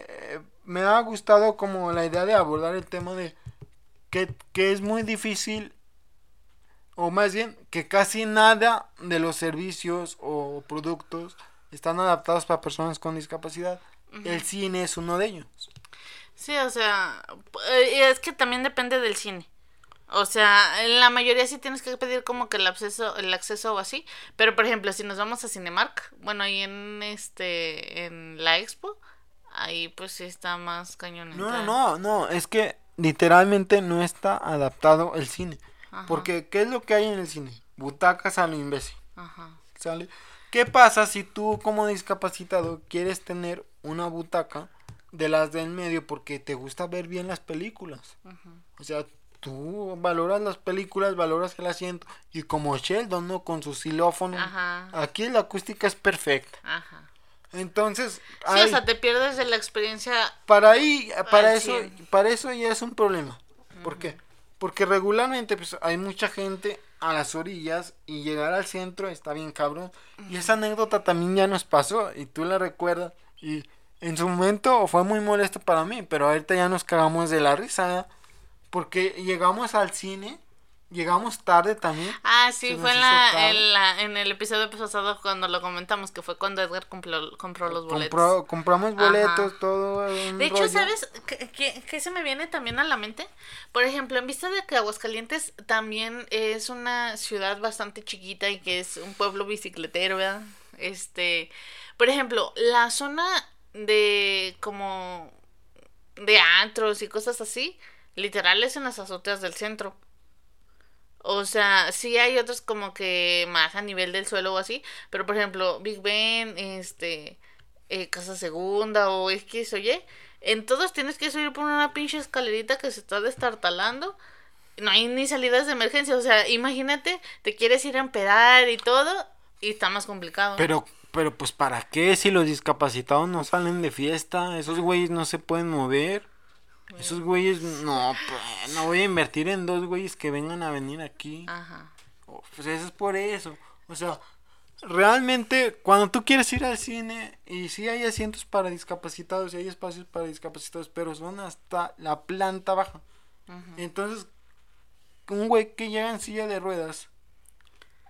eh, me ha gustado como la idea de abordar el tema de que, que es muy difícil, o más bien, que casi nada de los servicios o productos están adaptados para personas con discapacidad. El cine es uno de ellos. Sí, o sea, eh, y es que también depende del cine. O sea, en la mayoría sí tienes que pedir como que el acceso, el acceso o así. Pero por ejemplo, si nos vamos a Cinemark, bueno, ahí en este, en la expo, ahí pues sí está más cañón. No, no, no, no, es que literalmente no está adaptado el cine. Ajá. Porque, ¿qué es lo que hay en el cine? Butacas a lo imbécil, Ajá. ¿sale? ¿Qué pasa si tú como discapacitado quieres tener una butaca de las del medio porque te gusta ver bien las películas? O sea, tú valoras las películas, valoras el asiento y como Sheldon, ¿no? Con su xilófono, Ajá. aquí la acústica es perfecta. Ajo. Entonces, Sí, hay- o sea, te pierdes de la experiencia. para ahí para eso para eso ya es un problema ¿por qué? porque regularmente pues hay mucha gente a las orillas y llegar al centro está bien cabrón y esa anécdota también ya nos pasó y tú la recuerdas y en su momento fue muy molesto para mí pero ahorita ya nos cagamos de la risa ¿eh? porque llegamos al cine llegamos tarde también Ah, sí, fue en, la, en, la, en el episodio pasado cuando lo comentamos, que fue cuando Edgar compró, compró los boletos. Compró- compramos Ajá. boletos todo De hecho, rollo. ¿sabes qué, qué- qué se me viene también a la mente? Por ejemplo, en vista de que Aguascalientes también es una ciudad bastante chiquita y que es un pueblo bicicletero, ¿verdad? Este, por ejemplo, la zona de como de antros y cosas así, literal es en las azoteas del centro. O sea, sí hay otros como que más a nivel del suelo o así, pero por ejemplo, Big Ben, este, eh, Casa Segunda o X o Y, en todos tienes que subir por una pinche escalerita que se está destartalando. No hay ni salidas de emergencia, o sea, imagínate, te quieres ir a empedar y todo, y está más complicado. Pero, pero pues ¿para qué si los discapacitados no salen de fiesta? Esos güeyes no se pueden mover. Esos güeyes, no, pues, no voy a invertir en dos güeyes que vengan a venir aquí. Ajá. Oh, Pues eso es por eso. O sea, realmente cuando tú quieres ir al cine y sí hay asientos para discapacitados y hay espacios para discapacitados, pero son hasta la planta baja. Entonces, un güey que llega en silla de ruedas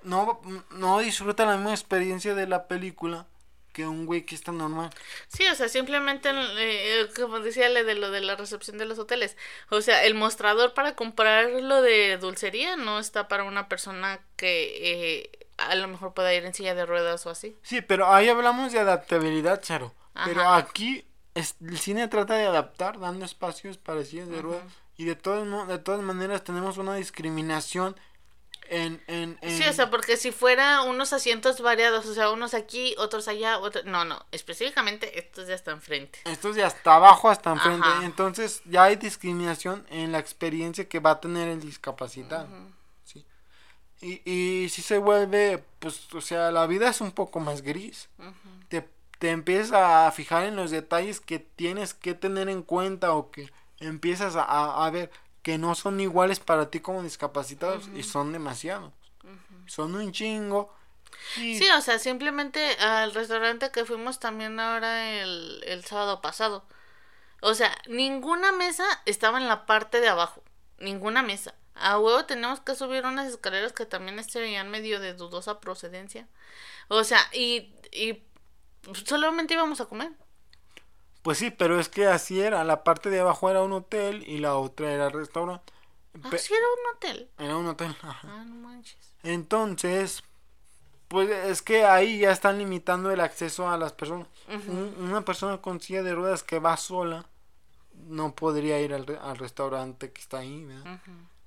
no, no disfruta la misma experiencia de la película que un güey que está normal. Sí, o sea, simplemente, eh, como decía le de lo de la recepción de los hoteles, o sea, el mostrador para comprar lo de dulcería no está para una persona que eh, a lo mejor pueda ir en silla de ruedas o así. Sí, pero ahí hablamos de adaptabilidad, Charo. Pero aquí es- el cine trata de adaptar, dando espacios para sillas de ruedas. Y de todas, mo- de todas maneras tenemos una discriminación en... en, en- Sí, o sea, porque si fuera unos asientos variados, o sea, unos aquí, otros allá, otros... No, no, específicamente estos ya están enfrente. Estos de hasta abajo hasta enfrente. Ajá. Entonces ya hay discriminación en la experiencia que va a tener el discapacitado. Sí. Y, y si se vuelve, pues, o sea, la vida es un poco más gris. te, te empiezas a fijar en los detalles que tienes que tener en cuenta o que empiezas a, a- a ver que no son iguales para ti como discapacitados y son demasiados. Son un chingo. Y Sí, o sea, simplemente al restaurante que fuimos también ahora el, el sábado pasado. O sea, ninguna mesa estaba en la parte de abajo. Ninguna mesa. A huevo tenemos que subir unas escaleras que también se veían medio de dudosa procedencia. O sea, y, y solamente íbamos a comer. Pues sí, pero es que así era. La parte de abajo era un hotel y la otra era restaurante. Ah, Pe- sí, era un hotel. Era un hotel. ajá. Ah, no manches. Entonces, pues es que ahí ya están limitando el acceso a las personas. Un- una persona con silla de ruedas que va sola no podría ir al, re- al restaurante que está ahí, ¿verdad?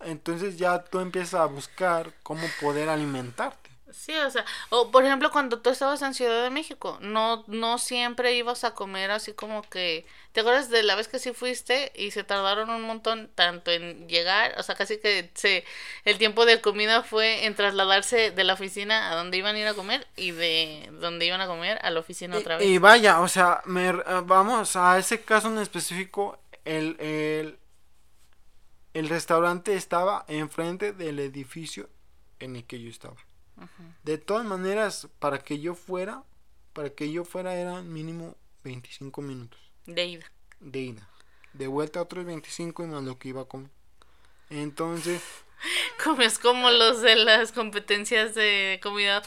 Entonces ya tú empiezas a buscar cómo poder alimentarte. Sí, o sea, o por ejemplo cuando tú estabas en Ciudad de México, no, no siempre ibas a comer así como que, ¿te acuerdas de la vez que sí fuiste y se tardaron un montón tanto en llegar, o sea, casi que se, el tiempo de comida fue en trasladarse de la oficina a donde iban a ir a comer y de donde iban a comer a la oficina otra vez. Y, y vaya, o sea, me, eh, vamos a ese caso en específico, el, el, el restaurante estaba enfrente del edificio en el que yo estaba. De todas maneras, para que yo fuera, para que yo fuera eran mínimo 25 minutos De ida. de ida. De vuelta otros 25 y más lo que iba a comer. Entonces, Comes como los de las competencias de comida.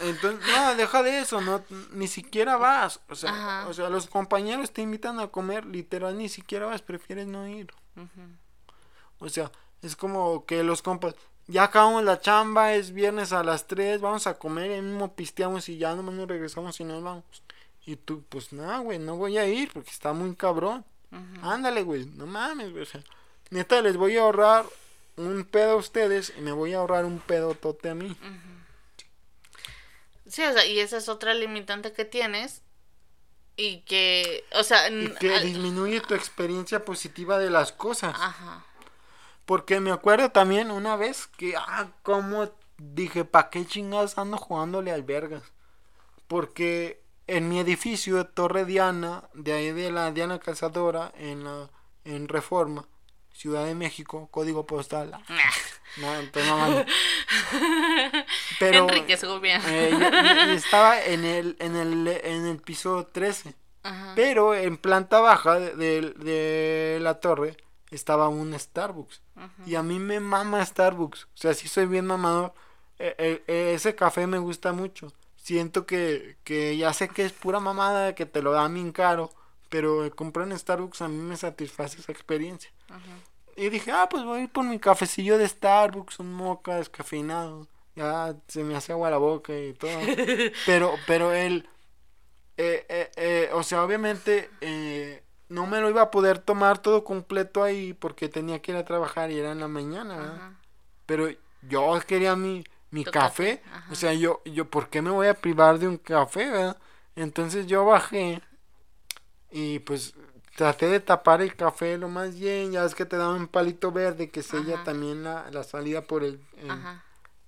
entonces, no, deja de eso, no, ni siquiera vas. O sea, Ajá. o sea, los compañeros te invitan a comer, literal, ni siquiera vas, prefieres no ir. O sea, es como que los compas, ya acabamos la chamba, es viernes a las 3, vamos a comer, y mismo pisteamos y ya nomás nos regresamos y nos vamos. Y tú, pues nada, güey, no voy a ir porque está muy cabrón. Ándale, güey, no mames, güey. O sea, neta, les voy a ahorrar un pedo a ustedes y me voy a ahorrar un pedo tote a mí. Sí, o sea, y esa es otra limitante que tienes. Y que, o sea, Y que disminuye tu experiencia positiva de las cosas. ajá. Porque me acuerdo también una vez que, ah, como dije, ¿pa' qué chingados ando jugándole al vergas? Porque en mi edificio de Torre Diana, de ahí de la Diana Cazadora, en la en Reforma, Ciudad de México, código postal. No, entonces no. Pero Enrique eh, yo- yo estaba en el, en el, en el piso 13. Ajá. Pero en planta baja de, de- de la torre estaba un Starbucks. Y a mí me mama Starbucks. O sea, sí soy bien mamador. Eh, eh, eh, ese café me gusta mucho. Siento que, que ya sé que es pura mamada, que te lo dan bien caro. Pero comprar en Starbucks a mí me satisface esa experiencia. Y dije, ah, pues voy a ir por mi cafecillo de Starbucks, un moca descafeinado. Ya se me hace agua la boca y todo. pero, pero él, eh, eh, eh, o sea, obviamente eh, no me lo iba a poder tomar todo completo ahí porque tenía que ir a trabajar y era en la mañana. ¿verdad? Pero yo quería mi, mi café. O sea, yo, yo, ¿por qué me voy a privar de un café, verdad? Entonces yo bajé y pues traté de tapar el café lo más bien. Ya es que te dan un palito verde que sella Ajá. también la, la salida por el... el- Ajá.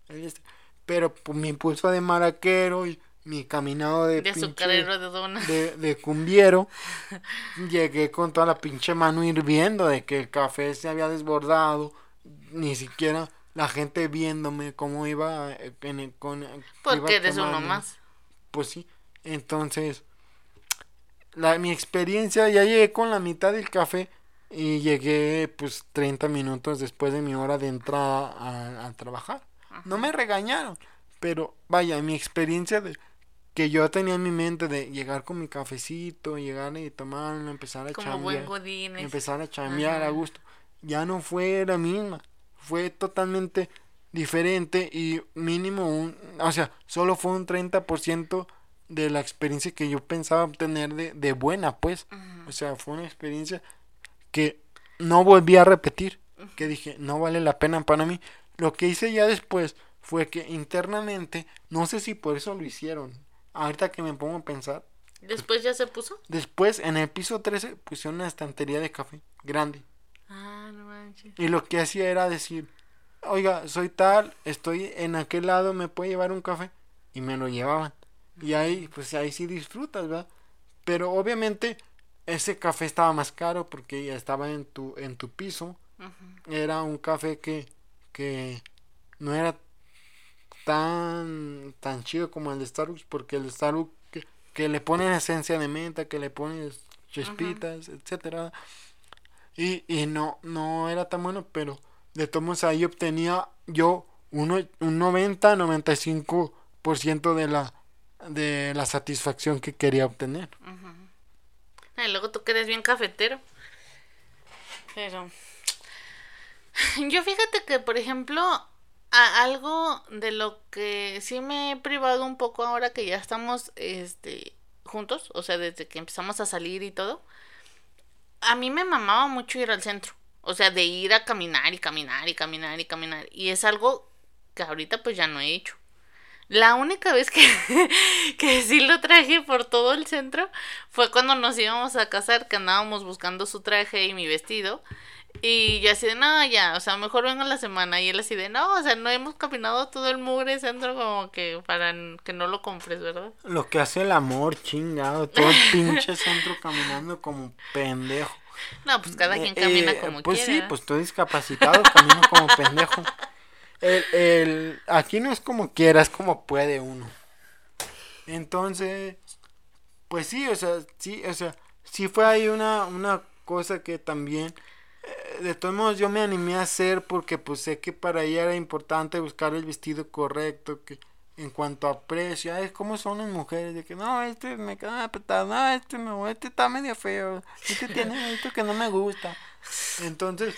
el este. Pero pues, mi impulso de maraquero y mi caminado de, De pinche- azucarero de dona. de, de cumbiero, llegué con toda la pinche mano hirviendo de que el café se había desbordado, ni siquiera la gente viéndome cómo iba eh, en el- con iba Porque eres uno más. Pues sí, entonces la, mi experiencia ya llegué con la mitad del café y llegué pues 30 minutos después de mi hora de entrada a, a trabajar. No me regañaron, pero vaya, mi experiencia de que yo tenía en mi mente de llegar con mi cafecito, llegar y tomarlo, empezar a Como chambear, empezar a chambear a gusto, ya no fue la misma, fue totalmente diferente y mínimo un, o sea, solo fue un 30% de la experiencia que yo pensaba obtener de, de buena, pues, o sea, fue una experiencia que no volví a repetir, que dije, no vale la pena para mí. Lo que hice ya después fue que internamente, no sé si por eso lo hicieron, ahorita que me pongo a pensar, Después ya se puso. después en el piso 13 pusieron una estantería de café grande. Ah, no manches. Y lo que hacía era decir, oiga, soy tal, estoy en aquel lado, ¿me puede llevar un café? Y me lo llevaban. Y ahí, pues ahí sí disfrutas, ¿verdad? Pero obviamente ese café estaba más caro porque ya estaba en tu, en tu piso. Era un café que, que no era tan, tan chido como el de Starbucks porque el de Starbucks que, que le ponen esencia de menta, que le ponen chispitas, etcétera y, y no, no era tan bueno, pero de todos ahí obtenía yo uno, un 90-95% de la, de la satisfacción que quería obtener. Y luego tú que eres bien cafetero. Pero. Yo fíjate que, por ejemplo, a- algo de lo que sí me he privado un poco ahora que ya estamos este, juntos, o sea, desde que empezamos a salir y todo, a mí me mamaba mucho ir al centro. O sea, de ir a caminar y caminar y caminar y caminar. Y es algo que ahorita pues ya no he hecho. La única vez que, que sí lo traje por todo el centro fue cuando nos íbamos a casar, que andábamos buscando su traje y mi vestido. Y yo así de, no, ya, o sea, mejor vengo la semana. Y él así de, no, o sea, no hemos caminado todo el mugre centro como que para que no lo compres, ¿verdad? Lo que hace el amor, chingado. Todo el pinche centro caminando como pendejo. No, pues cada quien camina Eh, como pues quiera. sí, pues estoy discapacitado, camino como pendejo. El, el, aquí no es como quiera, es como puede uno. Entonces, pues sí, o sea, sí, o sea, sí fue ahí una, una cosa que también, eh, de todos modos yo me animé a hacer porque pues sé que para ella era importante buscar el vestido correcto, que en cuanto a precio, ay, ¿cómo son las mujeres? De que no, este me queda apretado, no, este no, este está medio feo, este tiene esto que no me gusta. Entonces,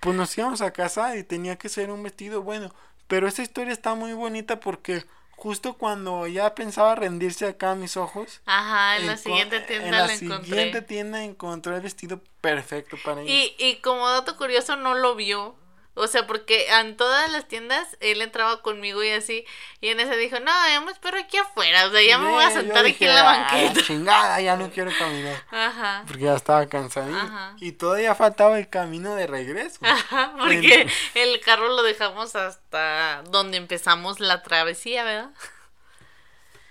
pues nos íbamos a casar y tenía que ser un vestido bueno. Pero esa historia está muy bonita porque justo cuando ya pensaba rendirse acá a mis ojos, Ajá, en la siguiente en tienda la la encontré. siguiente tienda encontré el vestido perfecto para ella. Y, y como dato curioso, no lo vio. O sea, porque en todas las tiendas él entraba conmigo y así. Y en ese dijo, no, ya me espero aquí afuera. O sea, ya me voy a sentar aquí en la "Ah, banqueta. chingada, ya no quiero caminar. Ajá. Porque ya estaba cansado. Ajá. Y todavía faltaba el camino de regreso. Ajá, porque el carro lo dejamos hasta donde empezamos la travesía, ¿verdad?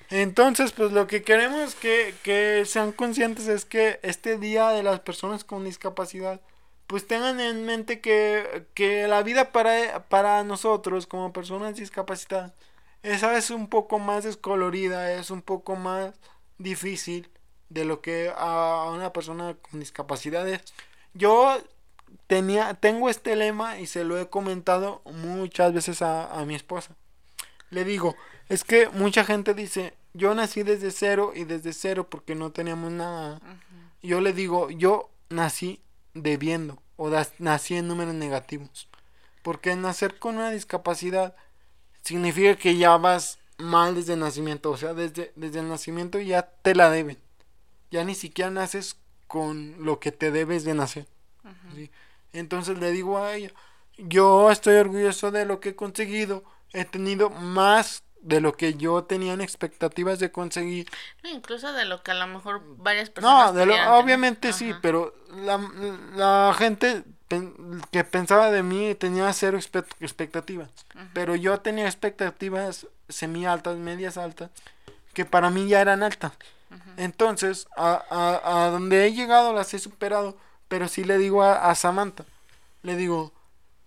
Entonces, pues lo que queremos que, que sean conscientes es que este día de las personas con discapacidad, pues tengan en mente que, que la vida para, para nosotros como personas discapacitadas es a veces un poco más descolorida, es un poco más difícil de lo que a una persona con discapacidad es. Yo tenía, tengo este lema y se lo he comentado muchas veces a, a mi esposa. Le digo, es que mucha gente dice, yo nací desde cero y desde cero porque no teníamos nada. Yo le digo, yo nací debiendo o nací en números negativos. Porque nacer con una discapacidad significa que ya vas mal desde el nacimiento. O sea, desde, desde el nacimiento ya te la deben. Ya ni siquiera naces con lo que te debes de nacer. ¿sí? Entonces le digo a ella, yo estoy orgulloso de lo que he conseguido. He tenido más de lo que yo tenía en expectativas de conseguir. No, incluso de lo que a lo mejor varias personas. No, de lo- tener. obviamente sí, Ajá. pero la, la gente pen- que pensaba de mí tenía cero expectativas. Pero yo tenía expectativas semi altas, medias altas, que para mí ya eran altas. Entonces, a, a, a donde he llegado las he superado, pero sí le digo a, a Samantha, le digo,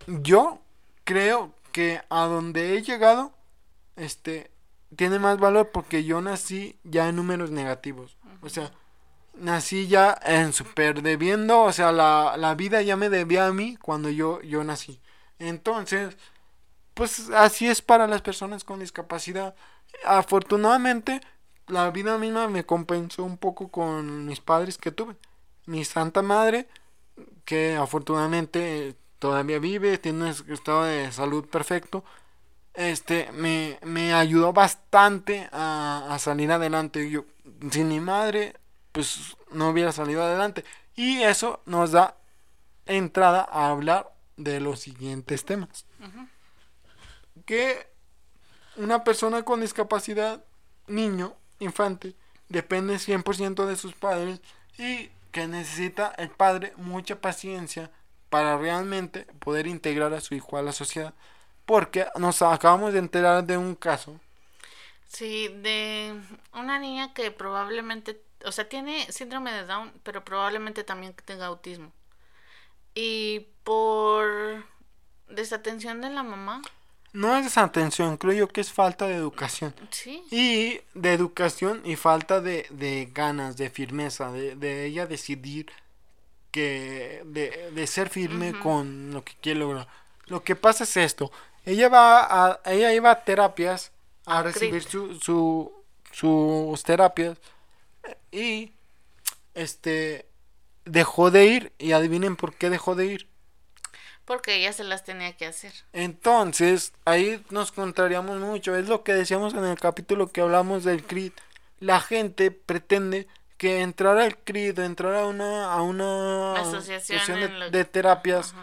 yo creo que a donde he llegado, este, tiene más valor porque yo nací ya en números negativos. O sea, nací ya en super debiendo, o sea, la, la vida ya me debía a mí cuando yo, yo nací. Entonces, pues así es para las personas con discapacidad. Afortunadamente, la vida misma me compensó un poco con mis padres que tuve. Mi santa madre, que afortunadamente todavía vive, tiene un estado de salud perfecto, este, me, me ayudó bastante a, a salir adelante. Yo, sin mi madre, pues no hubiera salido adelante. Y eso nos da entrada a hablar de los siguientes temas. Que una persona con discapacidad, niño, infante, depende 100% de sus padres y que necesita el padre mucha paciencia para realmente poder integrar a su hijo a la sociedad. Porque nos acabamos de enterar de un caso. Sí, de una niña que probablemente, o sea, tiene síndrome de Down, pero probablemente también tenga autismo. Y por desatención de la mamá, No es desatención, creo yo que es falta de educación. sí, Y de educación y falta de, de ganas, de firmeza, de, de ella decidir que de, de ser firme con lo que quiere lograr. Lo que pasa es esto, ella va a, ella iba a terapias a recibir su, su, sus terapias y este dejó de ir y adivinen por qué dejó de ir. porque ella se las tenía que hacer. Entonces, ahí nos contrariamos mucho. Es lo que decíamos en el capítulo que hablamos del CRID. La gente pretende que entrar al CRID, entrar a una, a una Asociación asociación de, en lo- de terapias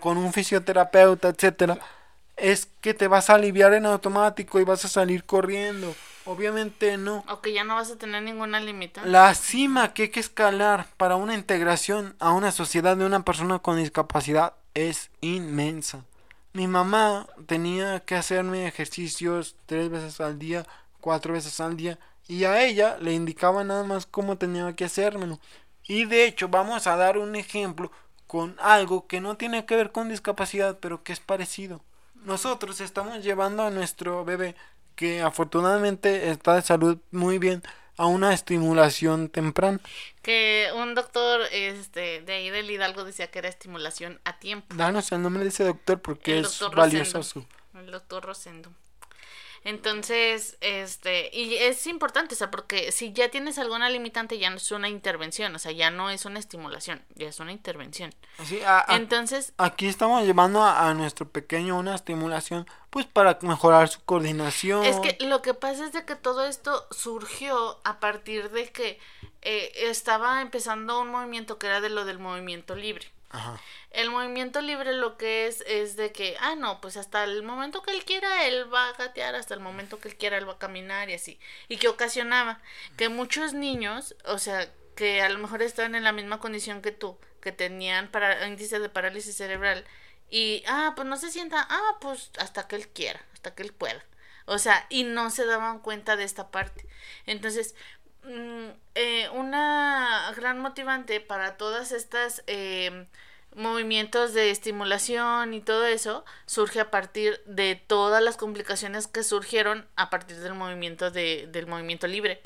con un fisioterapeuta, etcétera, es que te vas a aliviar en automático y vas a salir corriendo. Obviamente no. O que ya no vas a tener ninguna limitante. La cima que hay que escalar para una integración a una sociedad de una persona con discapacidad es inmensa. Mi mamá tenía que hacerme ejercicios tres veces al día, cuatro veces al día, y a ella le indicaba nada más cómo tenía que hacérmelo. Y de hecho vamos a dar un ejemplo con algo que no tiene que ver con discapacidad, pero que es parecido. Nosotros estamos llevando a nuestro bebé, que afortunadamente está de salud muy bien, a una estimulación temprana. Que un doctor este, de ahí del Hidalgo decía que era estimulación a tiempo. Danos el nombre de ese doctor porque El es doctor valioso Rosendo. El doctor Rosendo. Entonces, este, y es importante, o sea, porque si ya tienes alguna limitante, ya no es una intervención, o sea, ya no es una estimulación, ya es una intervención. Sí, a- a- Entonces, aquí estamos llevando a, a nuestro pequeño una estimulación, pues para mejorar su coordinación. es que lo que pasa es de que todo esto surgió a partir de que eh, estaba empezando un movimiento que era de lo del movimiento libre. Ajá. El movimiento libre lo que es es de que, ah, no, pues hasta el momento que él quiera, él va a gatear, hasta el momento que él quiera, él va a caminar y así. Y que ocasionaba que muchos niños, o sea, que a lo mejor estaban en la misma condición que tú, que tenían para, índice de parálisis cerebral, y, ah, pues no se sienta, ah, pues hasta que él quiera, hasta que él pueda. O sea, y no se daban cuenta de esta parte. Entonces, eh, una gran motivante para todas estas eh, movimientos de estimulación y todo eso surge a partir de todas las complicaciones que surgieron a partir del movimiento de, del movimiento libre.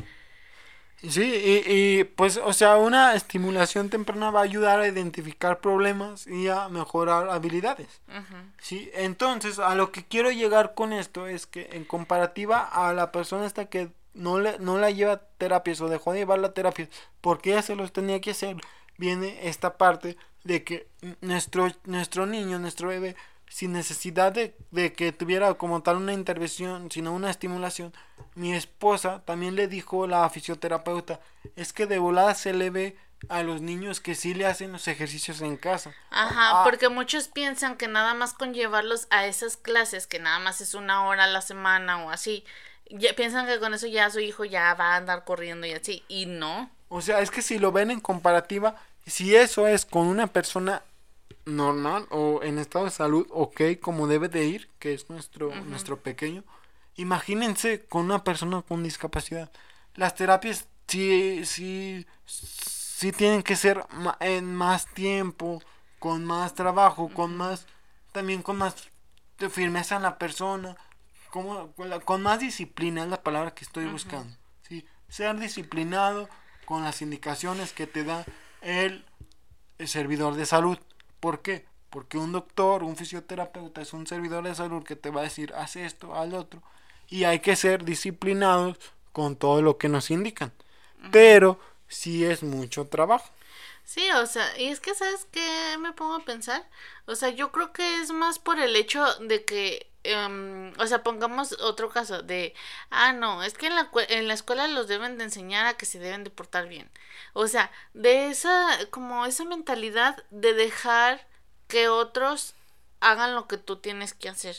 Sí, y, y pues, o sea, una estimulación temprana va a ayudar a identificar problemas y a mejorar habilidades. Sí, entonces a lo que quiero llegar con esto es que en comparativa a la persona esta que no le no la lleva a terapias o dejó de llevar la terapia porque ella se los tenía que hacer, viene esta parte de que nuestro nuestro niño, nuestro bebé sin necesidad de, de que tuviera como tal una intervención, sino una estimulación, mi esposa también le dijo la fisioterapeuta, es que de volada se le ve a los niños que sí le hacen los ejercicios en casa. Ajá, Ah, porque muchos piensan que nada más con llevarlos a esas clases, que nada más es una hora a la semana o así, ya piensan que con eso ya su hijo ya va a andar corriendo y así, y no. O sea, es que si lo ven en comparativa, si eso es con una persona normal o en estado de salud, ok, como debe de ir, que es nuestro, nuestro pequeño, imagínense con una persona con discapacidad. Las terapias sí, sí, sí tienen que ser en más tiempo, con más trabajo, con más, también con más firmeza en la persona, como, con, la- con más disciplina es la palabra que estoy buscando. ¿sí? Ser disciplinado con las indicaciones que te da el, el servidor de salud. ¿Por qué? Porque un doctor, un fisioterapeuta es un servidor de salud que te va a decir haz esto, haz lo otro. Y hay que ser disciplinados con todo lo que nos indican. Pero sí es mucho trabajo. Sí, o sea, y es que, ¿sabes qué me pongo a pensar? O sea, yo creo que es más por el hecho de que, em, o sea, pongamos otro caso de, ah, no, es que en la, en la escuela los deben de enseñar a que se deben de portar bien. O sea, de esa, como esa mentalidad de dejar que otros hagan lo que tú tienes que hacer.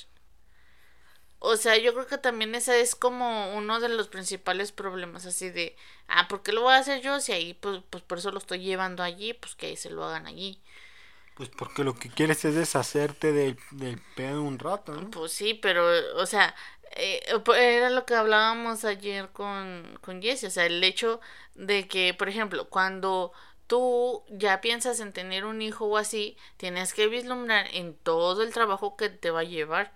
O sea, yo creo que también ese es como uno de los principales problemas, así de, ah, ¿por qué lo voy a hacer yo? Si ahí, pues, pues por eso lo estoy llevando allí, pues que ahí se lo hagan allí. Pues porque lo que quieres es deshacerte del, del pedo un rato, ¿no? Pues sí, pero, o sea, eh, era lo que hablábamos ayer con, con Jessie, o sea, el hecho de que, por ejemplo, cuando tú ya piensas en tener un hijo o así, tienes que vislumbrar en todo el trabajo que te va a llevar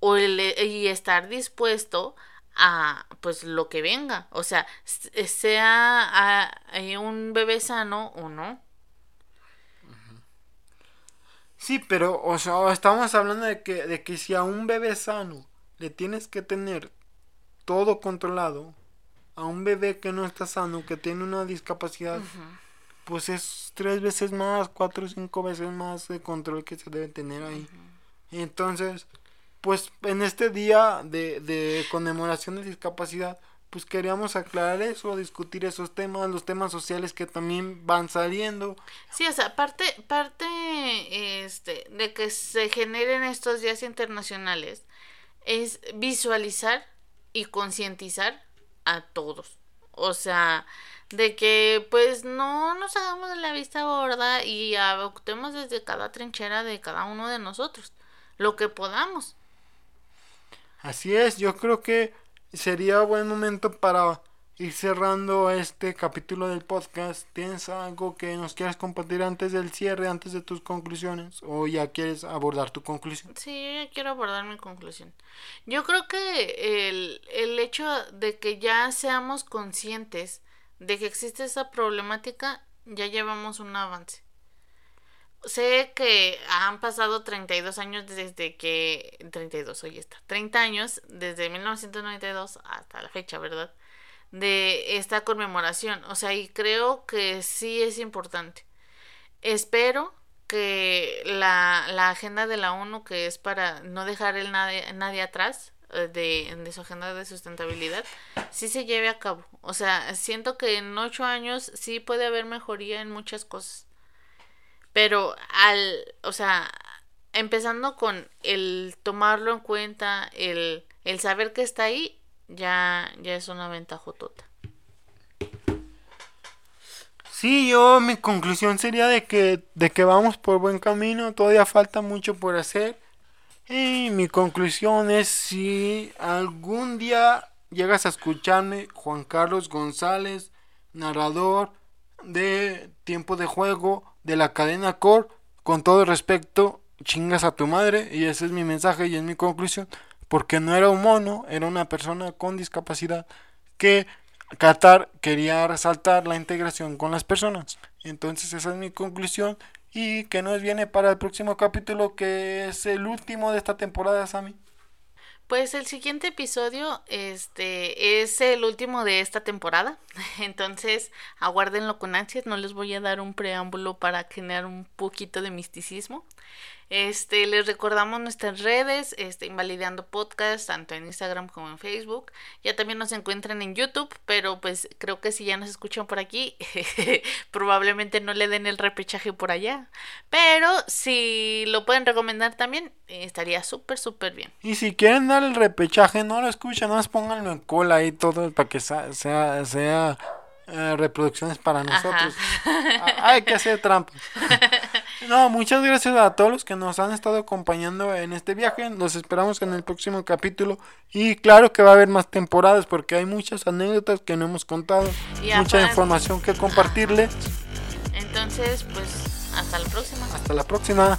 o el- y estar dispuesto a pues lo que venga, o sea, sea a- un bebé sano o no. Sí, pero, o sea, estamos hablando de que, de que si a un bebé sano le tienes que tener todo controlado, a un bebé que no está sano, que tiene una discapacidad, pues es tres veces más, cuatro o cinco veces más de control que se debe tener ahí. Entonces, pues en este día de, de conmemoración de discapacidad, pues queríamos aclarar eso, discutir esos temas, los temas sociales que también van saliendo. Sí, o sea, parte, parte este, de que se generen estos días internacionales es visualizar y concientizar a todos. O sea, de que pues no nos hagamos de la vista gorda y adoptemos desde cada trinchera de cada uno de nosotros lo que podamos. Así es, yo creo que sería buen momento para ir cerrando este capítulo del podcast. ¿Tienes algo que nos quieras compartir antes del cierre, antes de tus conclusiones? ¿O ya quieres abordar tu conclusión? Sí, yo ya quiero abordar mi conclusión. Yo creo que el, el hecho de que ya seamos conscientes de que existe esa problemática, ya llevamos un avance. Sé que han pasado 32 años desde que... 32, hoy está. 30 años desde 1992 hasta la fecha, ¿verdad? De esta conmemoración. O sea, y creo que sí es importante. Espero que la, la agenda de la ONU, que es para no dejar el nadie, nadie atrás, eh, de, de, su agenda de sustentabilidad sí se lleve a cabo. O sea, siento que en ocho años sí puede haber mejoría en muchas cosas. Pero al, o sea, empezando con el tomarlo en cuenta, el, el saber que está ahí, ya, ya es una ventaja tota. Sí, yo mi conclusión sería de que, de que vamos por buen camino, todavía falta mucho por hacer y mi conclusión es si algún día llegas a escucharme, Juan Carlos González, narrador de Tiempo de Juego de la cadena Core, con todo respeto, chingas a tu madre y ese es mi mensaje y es mi conclusión, porque no era un mono, era una persona con discapacidad que Qatar quería resaltar la integración con las personas. Entonces esa es mi conclusión y que nos viene para el próximo capítulo que es el último de esta temporada, Sammy. Pues el siguiente episodio este es el último de esta temporada. Entonces, aguárdenlo con ansias, no les voy a dar un preámbulo para generar un poquito de misticismo. Este, les recordamos nuestras redes, este, Invalidando Podcast, tanto en Instagram como en Facebook. Ya también nos encuentran en YouTube, pero pues creo que si ya nos escuchan por aquí, probablemente no le den el repechaje por allá. Pero si lo pueden recomendar también, estaría súper, súper bien. Y si quieren dar el repechaje, no lo escuchan, nada más pónganlo en cola ahí todo para que sea, sea, sea eh, reproducciones para nosotros. Ah, hay que hacer trampa. No, muchas gracias a todos los que nos han estado acompañando en este viaje. Los esperamos en el próximo capítulo. Y claro que va a haber más temporadas porque hay muchas anécdotas que no hemos contado. mucha información que compartirle. Entonces, pues, hasta la próxima. Hasta la próxima.